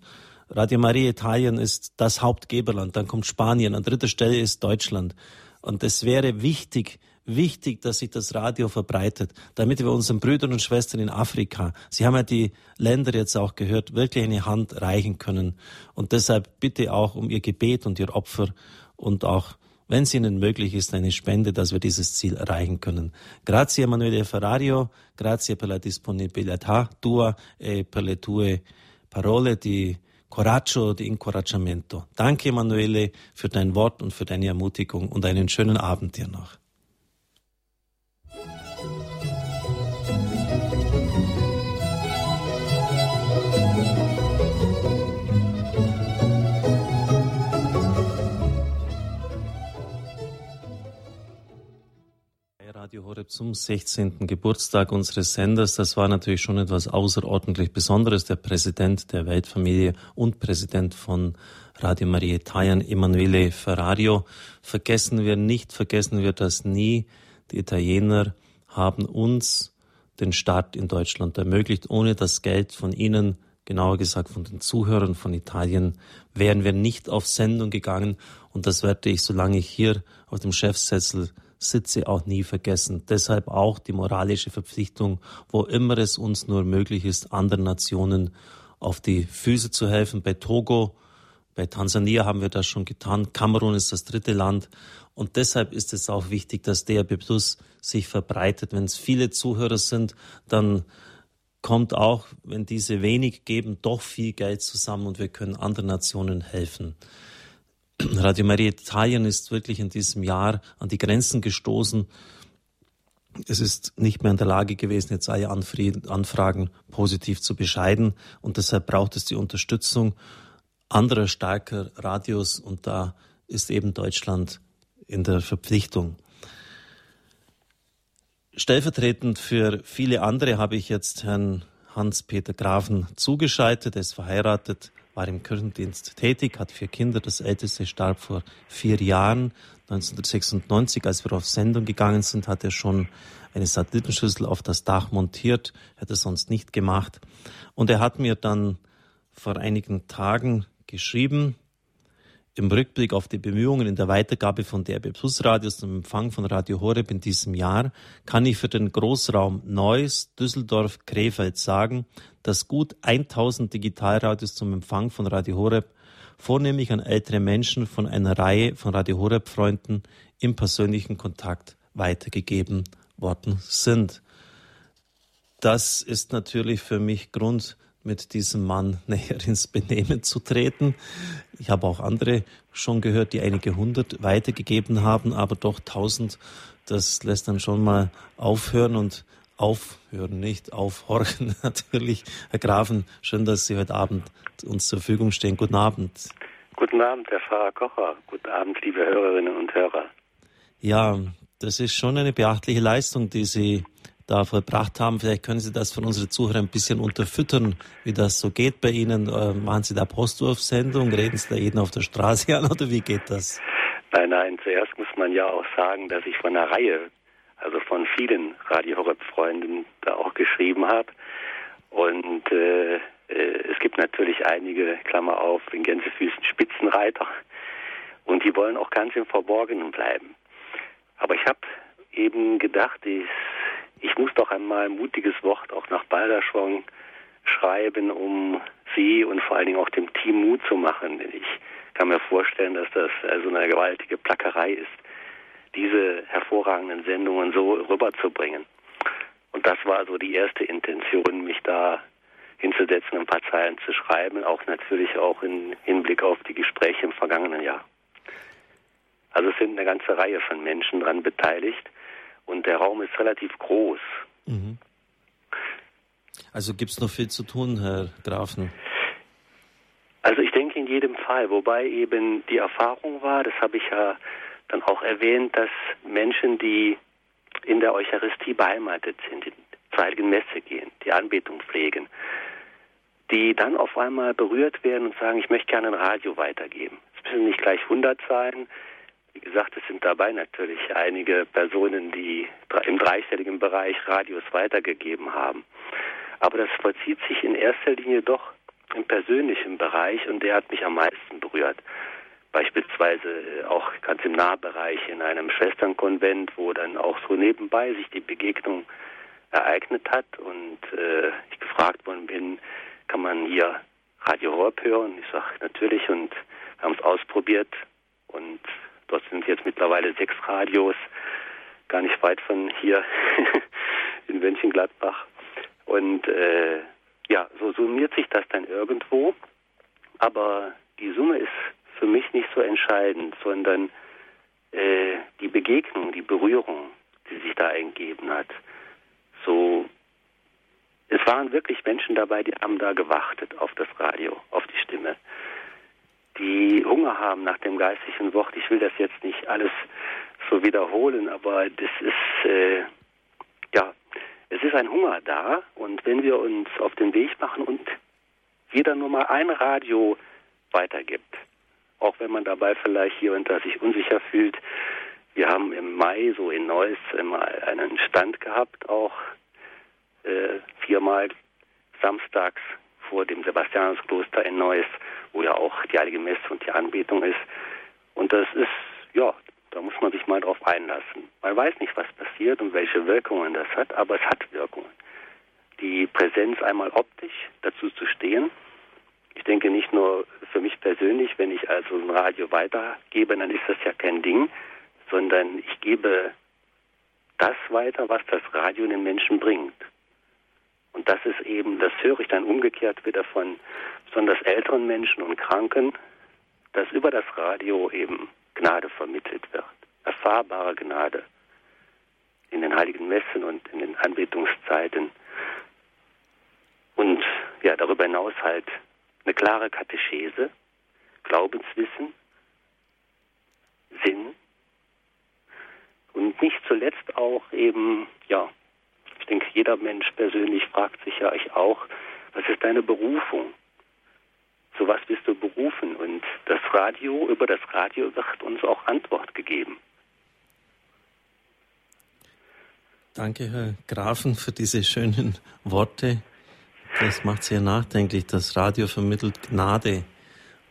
Radio Maria Italien ist das Hauptgeberland, dann kommt Spanien, an dritter Stelle ist Deutschland. Und es wäre wichtig, wichtig, dass sich das Radio verbreitet, damit wir unseren Brüdern und Schwestern in Afrika, Sie haben ja die Länder jetzt auch gehört, wirklich eine Hand reichen können. Und deshalb bitte auch um Ihr Gebet und Ihr Opfer und auch wenn es Ihnen möglich ist, eine Spende, dass wir dieses Ziel erreichen können. Grazie Emanuele Ferrario, grazie per la disponibilità tua e per le tue parole di Coraggio di incoraggiamento. Danke, Emanuele, für dein Wort und für deine Ermutigung und einen schönen Abend dir noch. Radio Horeb zum 16. Geburtstag unseres Senders. Das war natürlich schon etwas außerordentlich Besonderes. Der Präsident der Weltfamilie und Präsident von Radio Maria Italien, Emanuele Ferrario. Vergessen wir nicht, vergessen wir das nie. Die Italiener haben uns den Start in Deutschland ermöglicht. Ohne das Geld von Ihnen, genauer gesagt von den Zuhörern von Italien, wären wir nicht auf Sendung gegangen. Und das werde ich, solange ich hier auf dem Chefsessel sitze, auch nie vergessen. Deshalb auch die moralische Verpflichtung, wo immer es uns nur möglich ist, anderen Nationen auf die Füße zu helfen. Bei Togo, bei Tansania haben wir das schon getan. Kamerun ist das dritte Land. Und deshalb ist es auch wichtig, dass DRB Plus sich verbreitet. Wenn es viele Zuhörer sind, dann kommt auch, wenn diese wenig geben, doch viel Geld zusammen und wir können anderen Nationen helfen. Radio Maria Italien ist wirklich in diesem Jahr an die Grenzen gestoßen. Es ist nicht mehr in der Lage gewesen, jetzt alle Anfragen positiv zu bescheiden. Und deshalb braucht es die Unterstützung anderer starker Radios. Und da ist eben Deutschland in der Verpflichtung. Stellvertretend für viele andere habe ich jetzt Herrn Hans-Peter Grafen zugeschaltet. Er ist verheiratet, war im Kirchendienst tätig, hat vier Kinder. Das älteste starb vor vier Jahren. 1996, als wir auf Sendung gegangen sind, hat er schon eine Satellitenschüssel auf das Dach montiert, hätte sonst nicht gemacht. Und er hat mir dann vor einigen Tagen geschrieben, im Rückblick auf die Bemühungen in der Weitergabe von DRB Plus Radios zum Empfang von Radio Horeb in diesem Jahr kann ich für den Großraum Neuss, Düsseldorf, Krefeld sagen, dass gut 1000 Digitalradios zum Empfang von Radio Horeb vornehmlich an ältere Menschen von einer Reihe von Radio Horeb Freunden im persönlichen Kontakt weitergegeben worden sind. Das ist natürlich für mich Grund mit diesem Mann näher ins Benehmen zu treten. Ich habe auch andere schon gehört, die einige hundert weitergegeben haben, aber doch tausend, das lässt dann schon mal aufhören und aufhören, nicht aufhorchen natürlich. Herr Grafen, schön, dass Sie heute Abend uns zur Verfügung stehen. Guten Abend. Guten Abend, Herr Pfarrer Kocher. Guten Abend, liebe Hörerinnen und Hörer. Ja, das ist schon eine beachtliche Leistung, die Sie da vollbracht haben. Vielleicht können Sie das von unseren Zuhörern ein bisschen unterfüttern, wie das so geht bei Ihnen. Äh, machen Sie da Postwurfsendung? Reden Sie da jeden auf der Straße an oder wie geht das? Nein, nein, zuerst muss man ja auch sagen, dass ich von einer Reihe, also von vielen Radio Horeb-Freunden da auch geschrieben habe. Und äh, äh, es gibt natürlich einige, Klammer auf, in Gänsefüßen Spitzenreiter. Und die wollen auch ganz im Verborgenen bleiben. Aber ich habe eben gedacht, ich ich muss doch einmal ein mutiges Wort auch nach Balderschwang schreiben, um Sie und vor allen Dingen auch dem Team Mut zu machen. Ich kann mir vorstellen, dass das also eine gewaltige Plackerei ist, diese hervorragenden Sendungen so rüberzubringen. Und das war so die erste Intention, mich da hinzusetzen, ein paar Zeilen zu schreiben, auch natürlich auch im Hinblick auf die Gespräche im vergangenen Jahr. Also es sind eine ganze Reihe von Menschen daran beteiligt und der Raum ist relativ groß. Mhm. Also gibt es noch viel zu tun, Herr Grafen? Also ich denke in jedem Fall, wobei eben die Erfahrung war, das habe ich ja dann auch erwähnt, dass Menschen, die in der Eucharistie beheimatet sind, zur Heiligen Messe gehen, die Anbetung pflegen, die dann auf einmal berührt werden und sagen, ich möchte gerne ein Radio weitergeben. Es müssen nicht gleich 100 sein, wie gesagt, es sind dabei natürlich einige Personen, die im dreistelligen Bereich Radios weitergegeben haben. Aber das vollzieht sich in erster Linie doch im persönlichen Bereich und der hat mich am meisten berührt. Beispielsweise äh, auch ganz im Nahbereich in einem Schwesternkonvent, wo dann auch so nebenbei sich die Begegnung ereignet hat und äh, ich gefragt worden bin, kann man hier Radio Horb hören? Ich sage natürlich und haben es ausprobiert und Dort sind jetzt mittlerweile sechs Radios, gar nicht weit von hier in Mönchengladbach. Und äh, ja, so summiert sich das dann irgendwo. Aber die Summe ist für mich nicht so entscheidend, sondern äh, die Begegnung, die Berührung, die sich da ergeben hat. So, es waren wirklich Menschen dabei, die haben da gewartet auf das Radio, auf die Stimme, die Hunger haben nach dem geistigen Wort. Ich will das jetzt nicht alles so wiederholen, aber das ist äh, ja, es ist ein Hunger da und wenn wir uns auf den Weg machen und jeder nur mal ein Radio weitergibt, auch wenn man dabei vielleicht hier und da sich unsicher fühlt. Wir haben im Mai so in Neuss immer einen Stand gehabt, auch äh, viermal samstags vor dem Sebastianuskloster in Neuss, wo ja auch die Heilige Messe und die Anbetung ist. Und das ist, ja, da muss man sich mal drauf einlassen. Man weiß nicht, was passiert und welche Wirkungen das hat, aber es hat Wirkungen. Die Präsenz einmal optisch, dazu zu stehen. Ich denke nicht nur für mich persönlich, wenn ich also ein Radio weitergebe, dann ist das ja kein Ding, sondern ich gebe das weiter, was das Radio den Menschen bringt. Und das ist eben, das höre ich dann umgekehrt wieder von besonders älteren Menschen und Kranken, dass über das Radio eben Gnade vermittelt wird. Erfahrbare Gnade in den heiligen Messen und in den Anbetungszeiten. Und ja, darüber hinaus halt eine klare Katechese, Glaubenswissen, Sinn und nicht zuletzt auch eben, ja, denke, jeder Mensch persönlich fragt sich ja ich auch, was ist deine Berufung? Zu was bist du berufen? Und das Radio, über das Radio wird uns auch Antwort gegeben. Danke, Herr Grafen, für diese schönen Worte. Das macht sehr nachdenklich. Das Radio vermittelt Gnade.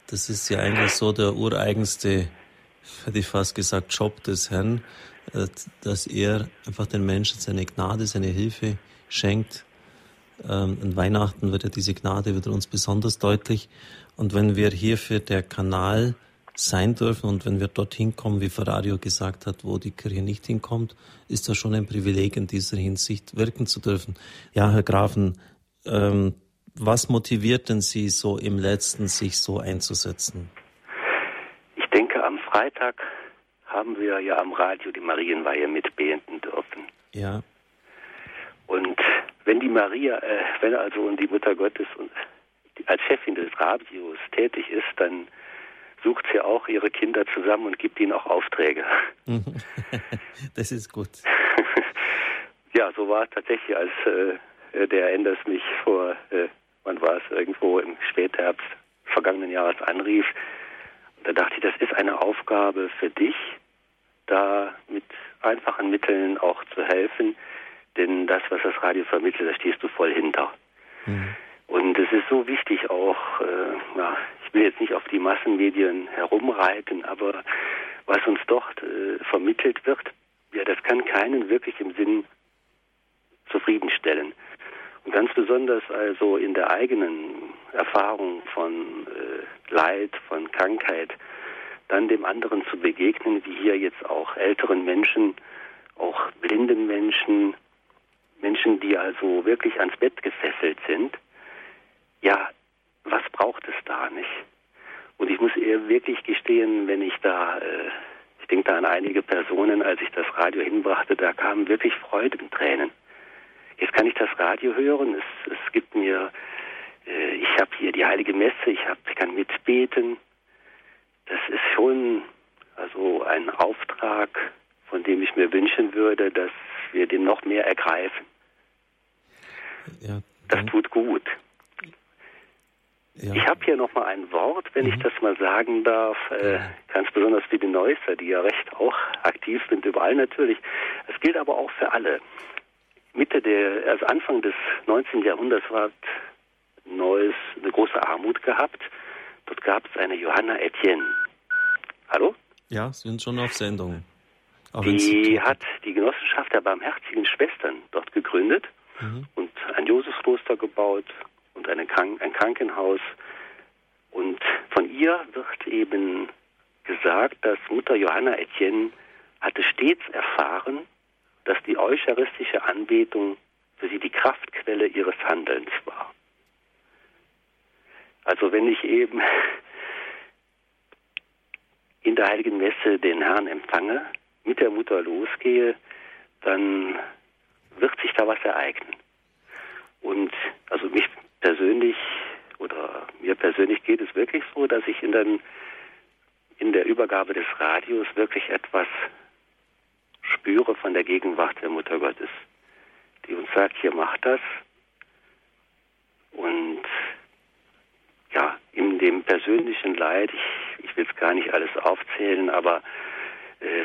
Das ist ja eigentlich so der ureigenste, hätte ich fast gesagt, Job des Herrn, dass er einfach den Menschen seine Gnade, seine Hilfe schenkt ähm, an Weihnachten wird ja diese Gnade wieder uns besonders deutlich. Und wenn wir hierfür der Kanal sein dürfen und wenn wir dorthin kommen, wie Ferrario gesagt hat, wo die Kirche nicht hinkommt, ist das schon ein Privileg in dieser Hinsicht wirken zu dürfen. Ja, Herr Grafen, ähm, was motiviert denn Sie so im letzten, sich so einzusetzen? Ich denke, am Freitag haben wir ja am Radio die Marienweihe mitbeten dürfen. Ja. Und wenn die Maria, äh, wenn also die Mutter Gottes und als Chefin des Radios tätig ist, dann sucht sie auch ihre Kinder zusammen und gibt ihnen auch Aufträge. das ist gut. ja, so war es tatsächlich, als äh, der Enders mich vor, äh, wann war es, irgendwo im Spätherbst vergangenen Jahres anrief. Da dachte ich, das ist eine Aufgabe für dich, da mit einfachen Mitteln auch zu helfen denn das, was das Radio vermittelt, da stehst du voll hinter. Mhm. Und es ist so wichtig auch, äh, ja, ich will jetzt nicht auf die Massenmedien herumreiten, aber was uns dort äh, vermittelt wird, ja, das kann keinen wirklich im Sinn zufriedenstellen. Und ganz besonders also in der eigenen Erfahrung von äh, Leid, von Krankheit, dann dem anderen zu begegnen, wie hier jetzt auch älteren Menschen, auch blinden Menschen, Menschen, die also wirklich ans Bett gefesselt sind, ja, was braucht es da nicht? Und ich muss ihr wirklich gestehen, wenn ich da, äh, ich denke da an einige Personen, als ich das Radio hinbrachte, da kamen wirklich Freudentränen. Jetzt kann ich das Radio hören, es, es gibt mir, äh, ich habe hier die heilige Messe, ich, hab, ich kann mitbeten. Das ist schon also ein Auftrag, von dem ich mir wünschen würde, dass wir den noch mehr ergreifen. Ja, das tut gut. Ja. Ich habe hier noch mal ein Wort, wenn mhm. ich das mal sagen darf, äh, ganz besonders für die Neusser, die ja recht auch aktiv sind, überall natürlich. Es gilt aber auch für alle. Mitte der, also Anfang des 19. Jahrhunderts war Neuss eine große Armut gehabt. Dort gab es eine Johanna Etienne. Hallo? Ja, sind schon auf Sendung. Auch die hat die Genossenschaft der Barmherzigen Schwestern dort gegründet mhm. und ein Josefskloster gebaut und eine Krank ein Krankenhaus. Und von ihr wird eben gesagt, dass Mutter Johanna Etienne hatte stets erfahren, dass die eucharistische Anbetung für sie die Kraftquelle ihres Handelns war. Also wenn ich eben in der Heiligen Messe den Herrn empfange, mit der Mutter losgehe, dann wird sich da was ereignen. Und also mich persönlich oder mir persönlich geht es wirklich so, dass ich in, den, in der Übergabe des Radios wirklich etwas spüre von der Gegenwart der Mutter Gottes, die uns sagt, hier macht das. Und ja, in dem persönlichen Leid, ich, ich will es gar nicht alles aufzählen, aber äh,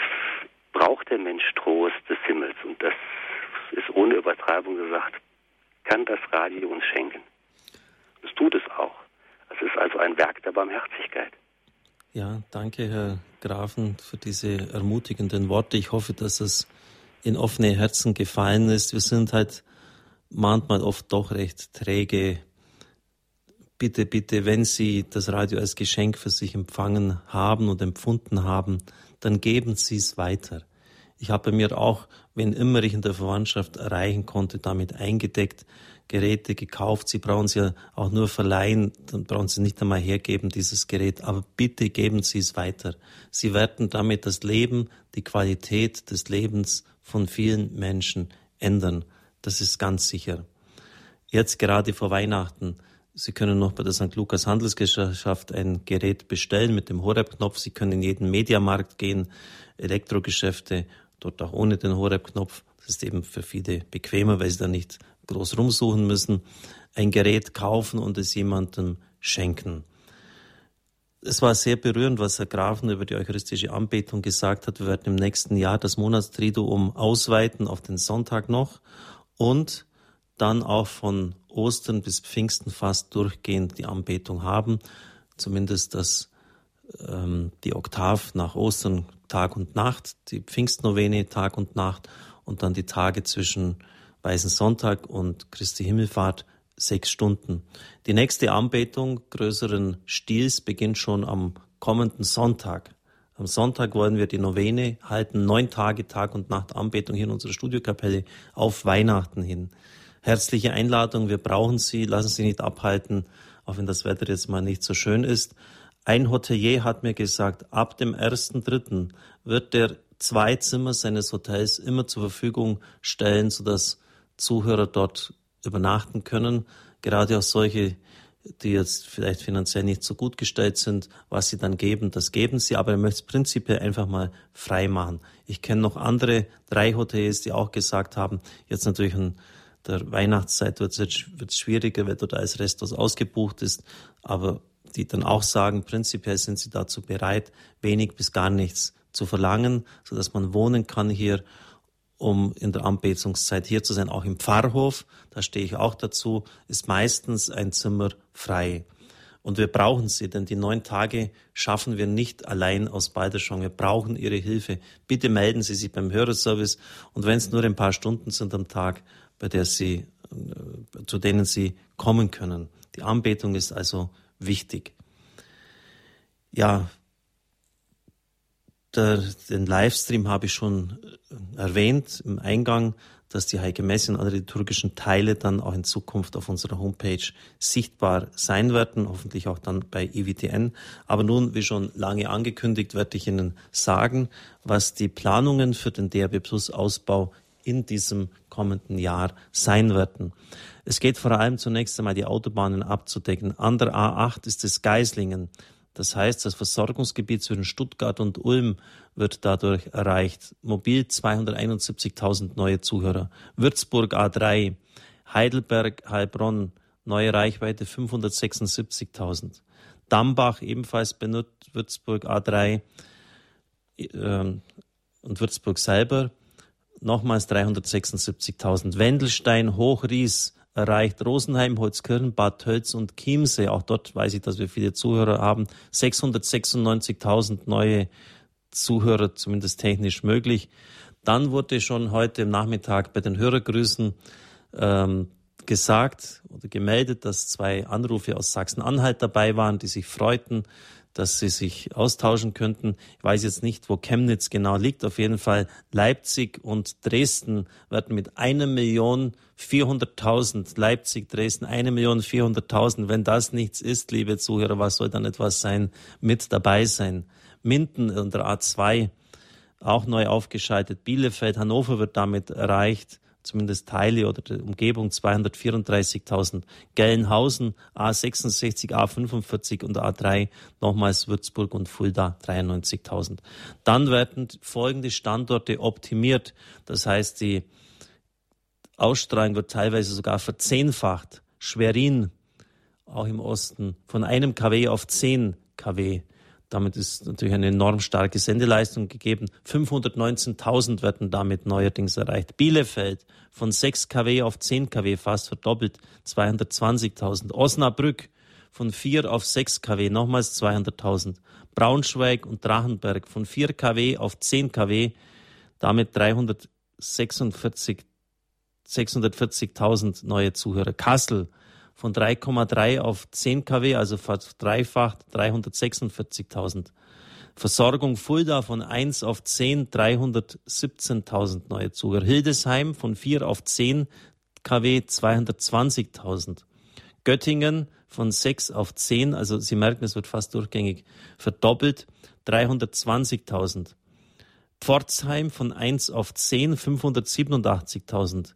braucht der Mensch Trost des Himmels. Und das ist ohne Übertreibung gesagt, kann das Radio uns schenken. Es tut es auch. Es ist also ein Werk der Barmherzigkeit. Ja, danke, Herr Grafen, für diese ermutigenden Worte. Ich hoffe, dass es in offene Herzen gefallen ist. Wir sind halt manchmal oft doch recht träge. Bitte, bitte, wenn Sie das Radio als Geschenk für sich empfangen haben und empfunden haben, dann geben Sie es weiter. Ich habe mir auch, wenn immer ich in der Verwandtschaft erreichen konnte, damit eingedeckt, Geräte gekauft. Sie brauchen sie ja auch nur verleihen, dann brauchen Sie nicht einmal hergeben, dieses Gerät. Aber bitte geben Sie es weiter. Sie werden damit das Leben, die Qualität des Lebens von vielen Menschen ändern. Das ist ganz sicher. Jetzt gerade vor Weihnachten. Sie können noch bei der St. Lukas Handelsgesellschaft ein Gerät bestellen mit dem Horeb-Knopf. Sie können in jeden Mediamarkt gehen, Elektrogeschäfte, dort auch ohne den Horeb-Knopf. Das ist eben für viele bequemer, weil sie da nicht groß rumsuchen müssen, ein Gerät kaufen und es jemandem schenken. Es war sehr berührend, was Herr Grafen über die eucharistische Anbetung gesagt hat. Wir werden im nächsten Jahr das Monatstriduum ausweiten auf den Sonntag noch und dann auch von Ostern bis Pfingsten fast durchgehend die Anbetung haben. Zumindest das, ähm, die Oktav nach Ostern Tag und Nacht, die Pfingstnovene Tag und Nacht und dann die Tage zwischen Weißen Sonntag und Christi Himmelfahrt sechs Stunden. Die nächste Anbetung größeren Stils beginnt schon am kommenden Sonntag. Am Sonntag wollen wir die Novene halten, neun Tage Tag und Nacht Anbetung hier in unserer Studiokapelle auf Weihnachten hin. Herzliche Einladung, wir brauchen Sie, lassen Sie nicht abhalten, auch wenn das Wetter jetzt mal nicht so schön ist. Ein Hotelier hat mir gesagt, ab dem ersten Dritten wird der zwei Zimmer seines Hotels immer zur Verfügung stellen, sodass Zuhörer dort übernachten können. Gerade auch solche, die jetzt vielleicht finanziell nicht so gut gestellt sind, was sie dann geben, das geben sie, aber er möchte es prinzipiell einfach mal frei machen. Ich kenne noch andere drei Hotels, die auch gesagt haben, jetzt natürlich in der Weihnachtszeit wird es schwieriger, weil dort alles Rest ausgebucht ist, aber die dann auch sagen, prinzipiell sind sie dazu bereit, wenig bis gar nichts zu verlangen, so dass man wohnen kann hier um in der Anbetungszeit hier zu sein. Auch im Pfarrhof, da stehe ich auch dazu, ist meistens ein Zimmer frei. Und wir brauchen sie, denn die neun Tage schaffen wir nicht allein aus Balderschwang. Wir brauchen Ihre Hilfe. Bitte melden Sie sich beim Hörerservice und wenn es nur ein paar Stunden sind am Tag, bei der Sie, äh, zu denen Sie kommen können. Die Anbetung ist also wichtig. Ja, der, den Livestream habe ich schon äh, erwähnt im Eingang, dass die Heilige Messe und alle liturgischen Teile dann auch in Zukunft auf unserer Homepage sichtbar sein werden, hoffentlich auch dann bei IWTN. Aber nun, wie schon lange angekündigt, werde ich Ihnen sagen, was die Planungen für den DRB Plus Ausbau in diesem kommenden Jahr sein werden. Es geht vor allem zunächst einmal die Autobahnen abzudecken. An der A8 ist es Geislingen. Das heißt, das Versorgungsgebiet zwischen Stuttgart und Ulm wird dadurch erreicht. Mobil 271.000 neue Zuhörer. Würzburg A3, Heidelberg, Heilbronn, neue Reichweite 576.000. Dambach ebenfalls benutzt Würzburg A3 äh, und Würzburg selber nochmals 376.000. Wendelstein, Hochries, erreicht Rosenheim, Holzkirchen, Bad Tölz und Chiemsee. Auch dort weiß ich, dass wir viele Zuhörer haben. 696.000 neue Zuhörer, zumindest technisch möglich. Dann wurde schon heute im Nachmittag bei den Hörergrüßen ähm, gesagt oder gemeldet, dass zwei Anrufe aus Sachsen-Anhalt dabei waren, die sich freuten, dass sie sich austauschen könnten. Ich weiß jetzt nicht, wo Chemnitz genau liegt. Auf jeden Fall Leipzig und Dresden werden mit einer Million 400.000, Leipzig, Dresden, eine Million 400.000. Wenn das nichts ist, liebe Zuhörer, was soll dann etwas sein? Mit dabei sein. Minden und der A2 auch neu aufgeschaltet. Bielefeld, Hannover wird damit erreicht zumindest Teile oder der Umgebung 234.000. Gelnhausen A66, A45 und A3 nochmals Würzburg und Fulda 93.000. Dann werden folgende Standorte optimiert. Das heißt, die Ausstrahlung wird teilweise sogar verzehnfacht. Schwerin, auch im Osten, von einem kW auf 10 kW. Damit ist natürlich eine enorm starke Sendeleistung gegeben. 519.000 werden damit neuerdings erreicht. Bielefeld von 6 kW auf 10 kW fast verdoppelt, 220.000. Osnabrück von 4 auf 6 kW, nochmals 200.000. Braunschweig und Drachenberg von 4 kW auf 10 kW, damit 346 640.000 neue Zuhörer. Kassel von 3,3 auf 10 kW, also verdreifacht 346.000. Versorgung Fulda von 1 auf 10, 317.000 neue Zuhörer. Hildesheim von 4 auf 10 kW, 220.000. Göttingen von 6 auf 10, also Sie merken, es wird fast durchgängig verdoppelt, 320.000. Pforzheim von 1 auf 10, 587.000.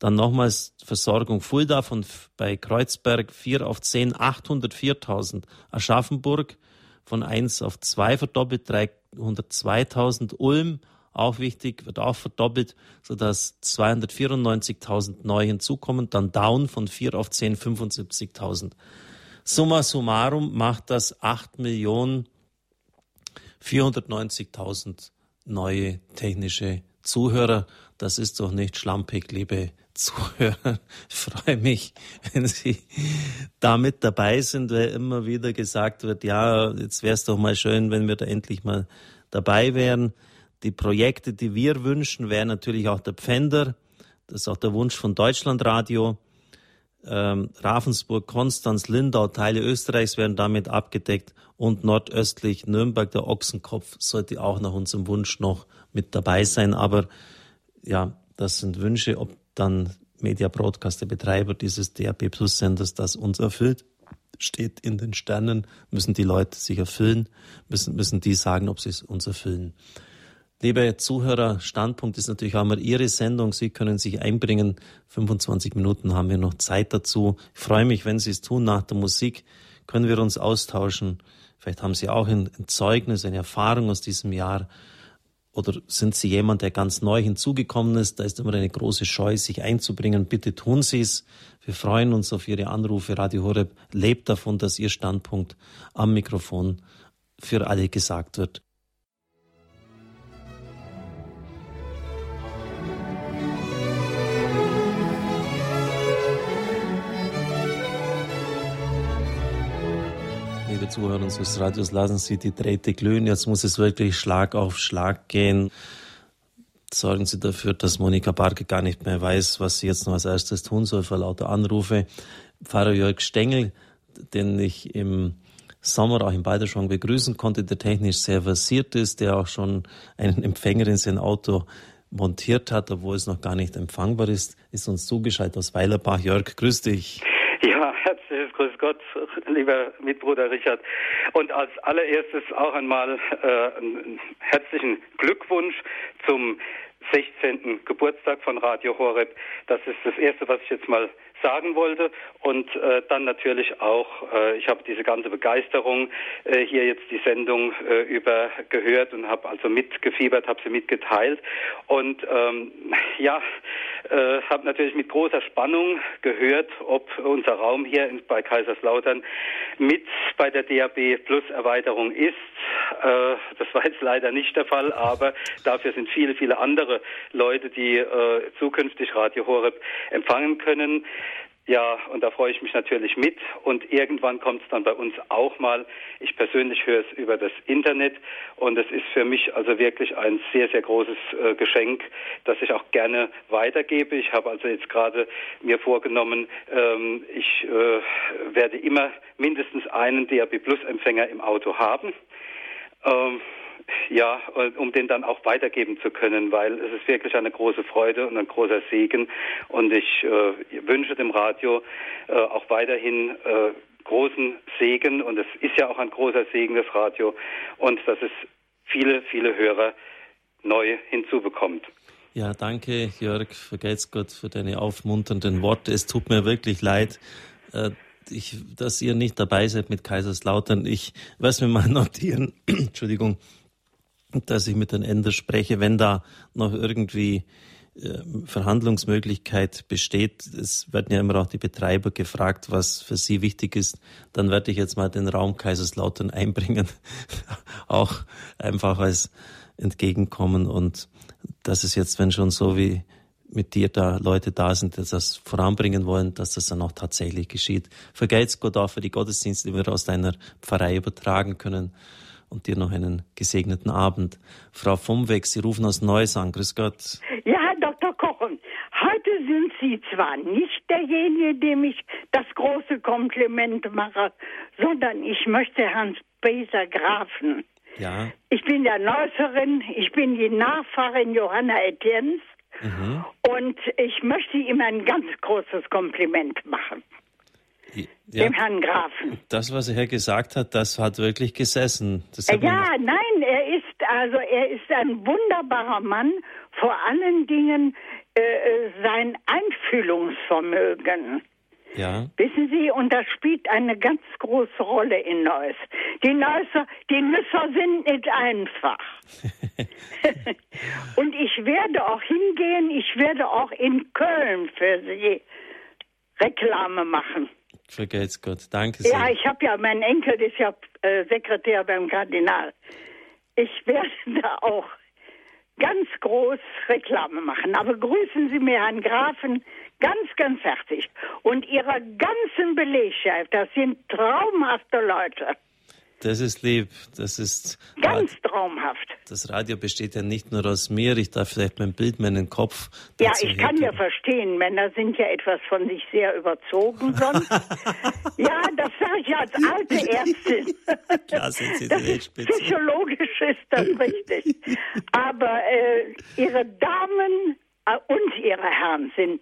Dann nochmals Versorgung Fulda von bei Kreuzberg 4 auf 10, 804.000. Aschaffenburg von 1 auf 2 verdoppelt, 302.000. Ulm auch wichtig, wird auch verdoppelt, sodass 294.000 neu hinzukommen. Dann Down von 4 auf 10, 75.000. Summa summarum macht das 8 Millionen 490.000 neue technische Zuhörer. Das ist doch nicht schlampig, liebe Zuhörer. Ich freue mich, wenn Sie damit dabei sind, weil immer wieder gesagt wird, ja, jetzt wäre es doch mal schön, wenn wir da endlich mal dabei wären. Die Projekte, die wir wünschen, wären natürlich auch der Pfänder. Das ist auch der Wunsch von Deutschlandradio. Ähm, Ravensburg, Konstanz, Lindau, Teile Österreichs werden damit abgedeckt und nordöstlich Nürnberg, der Ochsenkopf, sollte auch nach unserem Wunsch noch mit dabei sein. Aber ja, das sind Wünsche, ob dann Media Broadcast, der Betreiber dieses DAB Plus Senders, das uns erfüllt, steht in den Sternen, müssen die Leute sich erfüllen, müssen, müssen die sagen, ob sie es uns erfüllen. Liebe Zuhörer, Standpunkt ist natürlich auch mal Ihre Sendung. Sie können sich einbringen. 25 Minuten haben wir noch Zeit dazu. Ich freue mich, wenn Sie es tun. Nach der Musik können wir uns austauschen. Vielleicht haben Sie auch ein Zeugnis, eine Erfahrung aus diesem Jahr oder sind Sie jemand, der ganz neu hinzugekommen ist? Da ist immer eine große Scheu, sich einzubringen. Bitte tun Sie es. Wir freuen uns auf Ihre Anrufe. Radio Horeb lebt davon, dass Ihr Standpunkt am Mikrofon für alle gesagt wird. Zuhörer unseres Radios, lassen Sie die Drähte glühen. Jetzt muss es wirklich Schlag auf Schlag gehen. Sorgen Sie dafür, dass Monika Barke gar nicht mehr weiß, was sie jetzt noch als erstes tun soll vor lauter Anrufe. Pfarrer Jörg Stengel, den ich im Sommer auch in Balderschwang begrüßen konnte, der technisch sehr versiert ist, der auch schon einen Empfänger in sein Auto montiert hat, obwohl es noch gar nicht empfangbar ist, ist uns zugeschaltet aus Weilerbach. Jörg, grüß dich. Ja, herzliches Grüß Gott, lieber Mitbruder Richard. Und als allererstes auch einmal äh, einen herzlichen Glückwunsch zum 16. Geburtstag von Radio Horeb. Das ist das Erste, was ich jetzt mal sagen wollte. Und äh, dann natürlich auch, äh, ich habe diese ganze Begeisterung äh, hier jetzt die Sendung äh, über gehört und habe also mitgefiebert, habe sie mitgeteilt. Und ähm, ja, äh, habe natürlich mit großer Spannung gehört, ob unser Raum hier in, bei Kaiserslautern mit bei der DAB Plus Erweiterung ist. Äh, das war jetzt leider nicht der Fall, aber dafür sind viele, viele andere Leute, die äh, zukünftig Radio Horeb empfangen können. Ja, und da freue ich mich natürlich mit. Und irgendwann kommt es dann bei uns auch mal. Ich persönlich höre es über das Internet und es ist für mich also wirklich ein sehr, sehr großes äh, Geschenk, das ich auch gerne weitergebe. Ich habe also jetzt gerade mir vorgenommen, ähm, ich äh, werde immer mindestens einen DAB Plus Empfänger im Auto haben. Ähm, ja, um den dann auch weitergeben zu können, weil es ist wirklich eine große Freude und ein großer Segen. Und ich äh, wünsche dem Radio äh, auch weiterhin äh, großen Segen. Und es ist ja auch ein großer Segen, das Radio. Und dass es viele, viele Hörer neu hinzubekommt. Ja, danke, Jörg, vergelt's Gott für deine aufmunternden Worte. Es tut mir wirklich leid, äh, ich, dass ihr nicht dabei seid mit Kaiserslautern. Ich werde mir mal notieren, Entschuldigung, dass ich mit den Ender spreche, wenn da noch irgendwie äh, Verhandlungsmöglichkeit besteht. Es werden ja immer auch die Betreiber gefragt, was für sie wichtig ist. Dann werde ich jetzt mal den Raum Kaiserslautern einbringen, auch einfach als Entgegenkommen und das ist jetzt, wenn schon so wie mit dir da Leute da sind, die das voranbringen wollen, dass das dann auch tatsächlich geschieht. Vergelt's Gott auch für die Gottesdienste, die wir aus deiner Pfarrei übertragen können und dir noch einen gesegneten Abend. Frau Vomweg, Sie rufen aus Neuss an. Grüß Gott. Ja, Herr Dr. Kochen, heute sind Sie zwar nicht derjenige, dem ich das große Kompliment mache, sondern ich möchte Herrn Spacer Grafen. Ja. Ich bin ja Neusserin, ich bin die Nachfahrin Johanna Etiens mhm. und ich möchte ihm ein ganz großes Kompliment machen ja, dem Herrn Grafen. Das, was er gesagt hat, das hat wirklich gesessen. ja, nein, er ist also er ist ein wunderbarer Mann. Vor allen Dingen äh, äh, sein Einfühlungsvermögen. Ja. Wissen Sie, und das spielt eine ganz große Rolle in Neuss. Die Neusser, die Nüsser sind nicht einfach. und ich werde auch hingehen, ich werde auch in Köln für Sie Reklame machen. Vergelt's Gott. Danke sehr. Ja, ich habe ja, mein Enkel ist ja äh, Sekretär beim Kardinal. Ich werde da auch ganz groß Reklame machen. Aber grüßen Sie mir Herrn Grafen ganz, ganz herzlich. Und Ihrer ganzen Belegschaft, das sind traumhafte Leute. Das ist lieb. Das ist ganz Radio. traumhaft. Das Radio besteht ja nicht nur aus mir. Ich darf vielleicht mein Bild, meinen Kopf. Ja, ich kann ja verstehen. Männer sind ja etwas von sich sehr überzogen sonst. ja, das sage ich als alte Ärztin. Klar sind Sie das ist Psychologisch ist das richtig. Aber äh, Ihre Damen äh, und Ihre Herren sind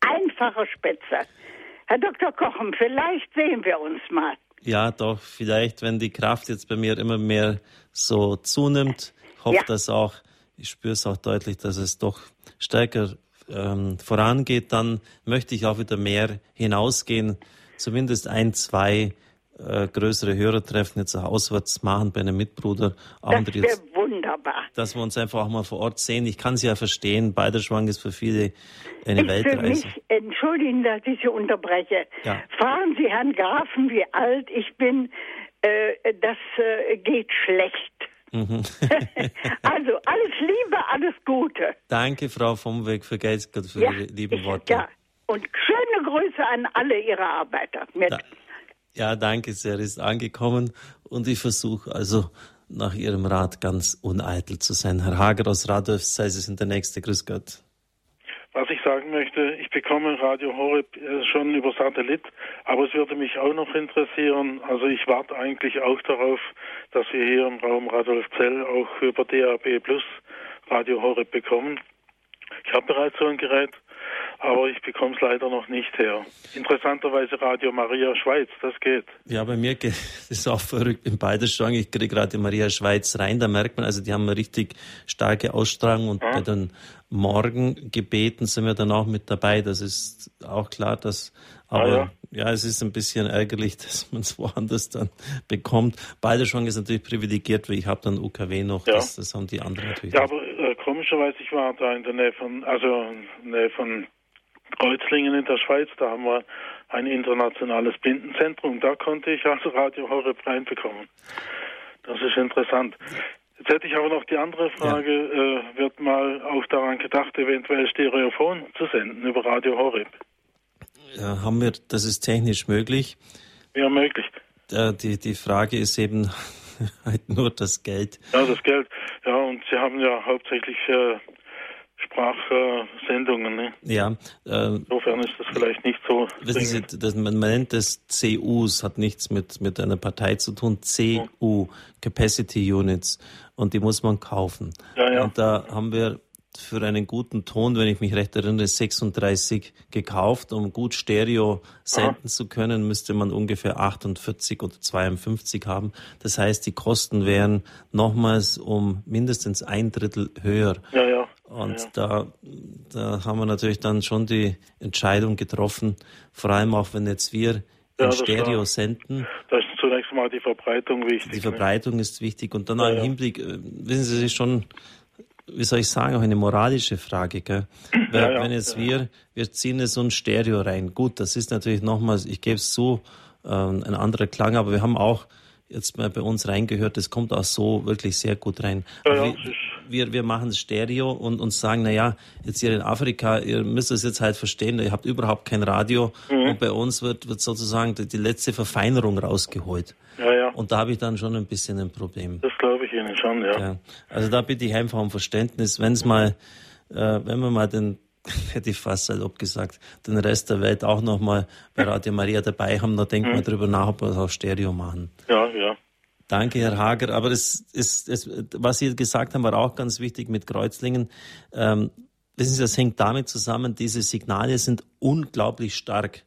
einfache Spätze. Herr Dr. Kochen, vielleicht sehen wir uns mal. Ja, doch, vielleicht, wenn die Kraft jetzt bei mir immer mehr so zunimmt, hoffe ja. das auch, ich spüre es auch deutlich, dass es doch stärker ähm, vorangeht, dann möchte ich auch wieder mehr hinausgehen, zumindest ein, zwei äh, größere Hörertreffen jetzt auch auswärts machen bei einem Mitbruder. Das wäre wunderbar. Dass wir uns einfach auch mal vor Ort sehen. Ich kann es ja verstehen, Beiderschwang ist für viele eine ist Weltreise. Für mich, entschuldigen, dass ich Sie unterbreche. Ja. Fragen Sie Herrn Grafen, wie alt ich bin. Äh, das äh, geht schlecht. Mhm. also alles Liebe, alles Gute. Danke, Frau Vomweg, für Geistgott, für ja, Ihre lieben ich, Worte. Ja, und schöne Grüße an alle Ihre Arbeiter. Da, ja, danke sehr, ist angekommen und ich versuche also nach Ihrem Rat ganz uneitel zu sein. Herr Hager aus Radolf, sei es in der nächste. Grüß Gott. Was ich sagen möchte, ich bekomme Radio Horeb äh, schon über Satellit, aber es würde mich auch noch interessieren, also ich warte eigentlich auch darauf, dass wir hier im Raum Radolf Zell auch über DAB Plus Radio Horeb bekommen. Ich habe bereits so ein Gerät aber ich bekomme es leider noch nicht her. Interessanterweise Radio Maria Schweiz, das geht. Ja, bei mir geht es auch verrückt in beide Strang. Ich kriege Radio Maria Schweiz rein, da merkt man, also die haben eine richtig starke Ausstrahlung und ja. bei den Morgengebeten sind wir dann auch mit dabei. Das ist auch klar, dass aber ah, ja. ja. es ist ein bisschen ärgerlich, dass man es woanders dann bekommt. Beide Schwang ist natürlich privilegiert, weil ich habe dann UKW noch, ja. das, das haben die anderen natürlich. Ja, aber äh, komischerweise, ich war da in der Nähe von, also Nähe von Kreuzlingen in der Schweiz, da haben wir ein internationales Blindenzentrum. Da konnte ich also Radio Horeb reinbekommen. Das ist interessant. Jetzt hätte ich aber noch die andere Frage, ja. äh, wird mal auch daran gedacht, eventuell Stereophon zu senden über Radio Horeb? Ja, haben wir, das ist technisch möglich. Ja, möglich. Äh, die, die Frage ist eben halt nur das Geld. Ja, das Geld. Ja, und Sie haben ja hauptsächlich äh, Sprachsendungen. Ne? Ja. Äh, Insofern ist das vielleicht nicht so. Wissen Sie, das, man, man nennt das CUs, hat nichts mit, mit einer Partei zu tun. CU, Capacity Units. Und die muss man kaufen. Ja, ja. Und da haben wir für einen guten Ton, wenn ich mich recht erinnere, 36 gekauft. Um gut Stereo senden Aha. zu können, müsste man ungefähr 48 oder 52 haben. Das heißt, die Kosten wären nochmals um mindestens ein Drittel höher. Ja, ja. Und ja. da, da haben wir natürlich dann schon die Entscheidung getroffen, vor allem auch wenn jetzt wir ja, in Stereo war, senden. Da ist zunächst mal die Verbreitung wichtig. Die ne? Verbreitung ne? ist wichtig und dann ja, im Hinblick, äh, wissen Sie, es ist schon wie soll ich sagen, auch eine moralische Frage. Gell? Weil, ja, ja, wenn jetzt ja. wir, wir ziehen jetzt so ein Stereo rein. Gut, das ist natürlich nochmals, ich gebe es zu, ähm, ein anderer Klang, aber wir haben auch jetzt mal bei uns reingehört, das kommt auch so wirklich sehr gut rein. wir, wir, wir machen Stereo und uns sagen, na ja, jetzt hier in Afrika, ihr müsst es jetzt halt verstehen, ihr habt überhaupt kein Radio mhm. und bei uns wird, wird sozusagen die, die letzte Verfeinerung rausgeholt. Und da habe ich dann schon ein bisschen ein Problem. Das glaube Ihnen schon, ja. ja. Also da bitte ich einfach um Verständnis, wenn es mal, äh, wenn wir mal den hätte ich fast salopp gesagt, den Rest der Welt auch nochmal bei Radio Maria dabei haben, da denkt mhm. man drüber nach, ob wir es auf Stereo machen. Ja, ja. Danke, Herr Hager. Aber das ist, das, was Sie gesagt haben, war auch ganz wichtig mit Kreuzlingen. Ähm, wissen Sie, das hängt damit zusammen, diese Signale sind unglaublich stark.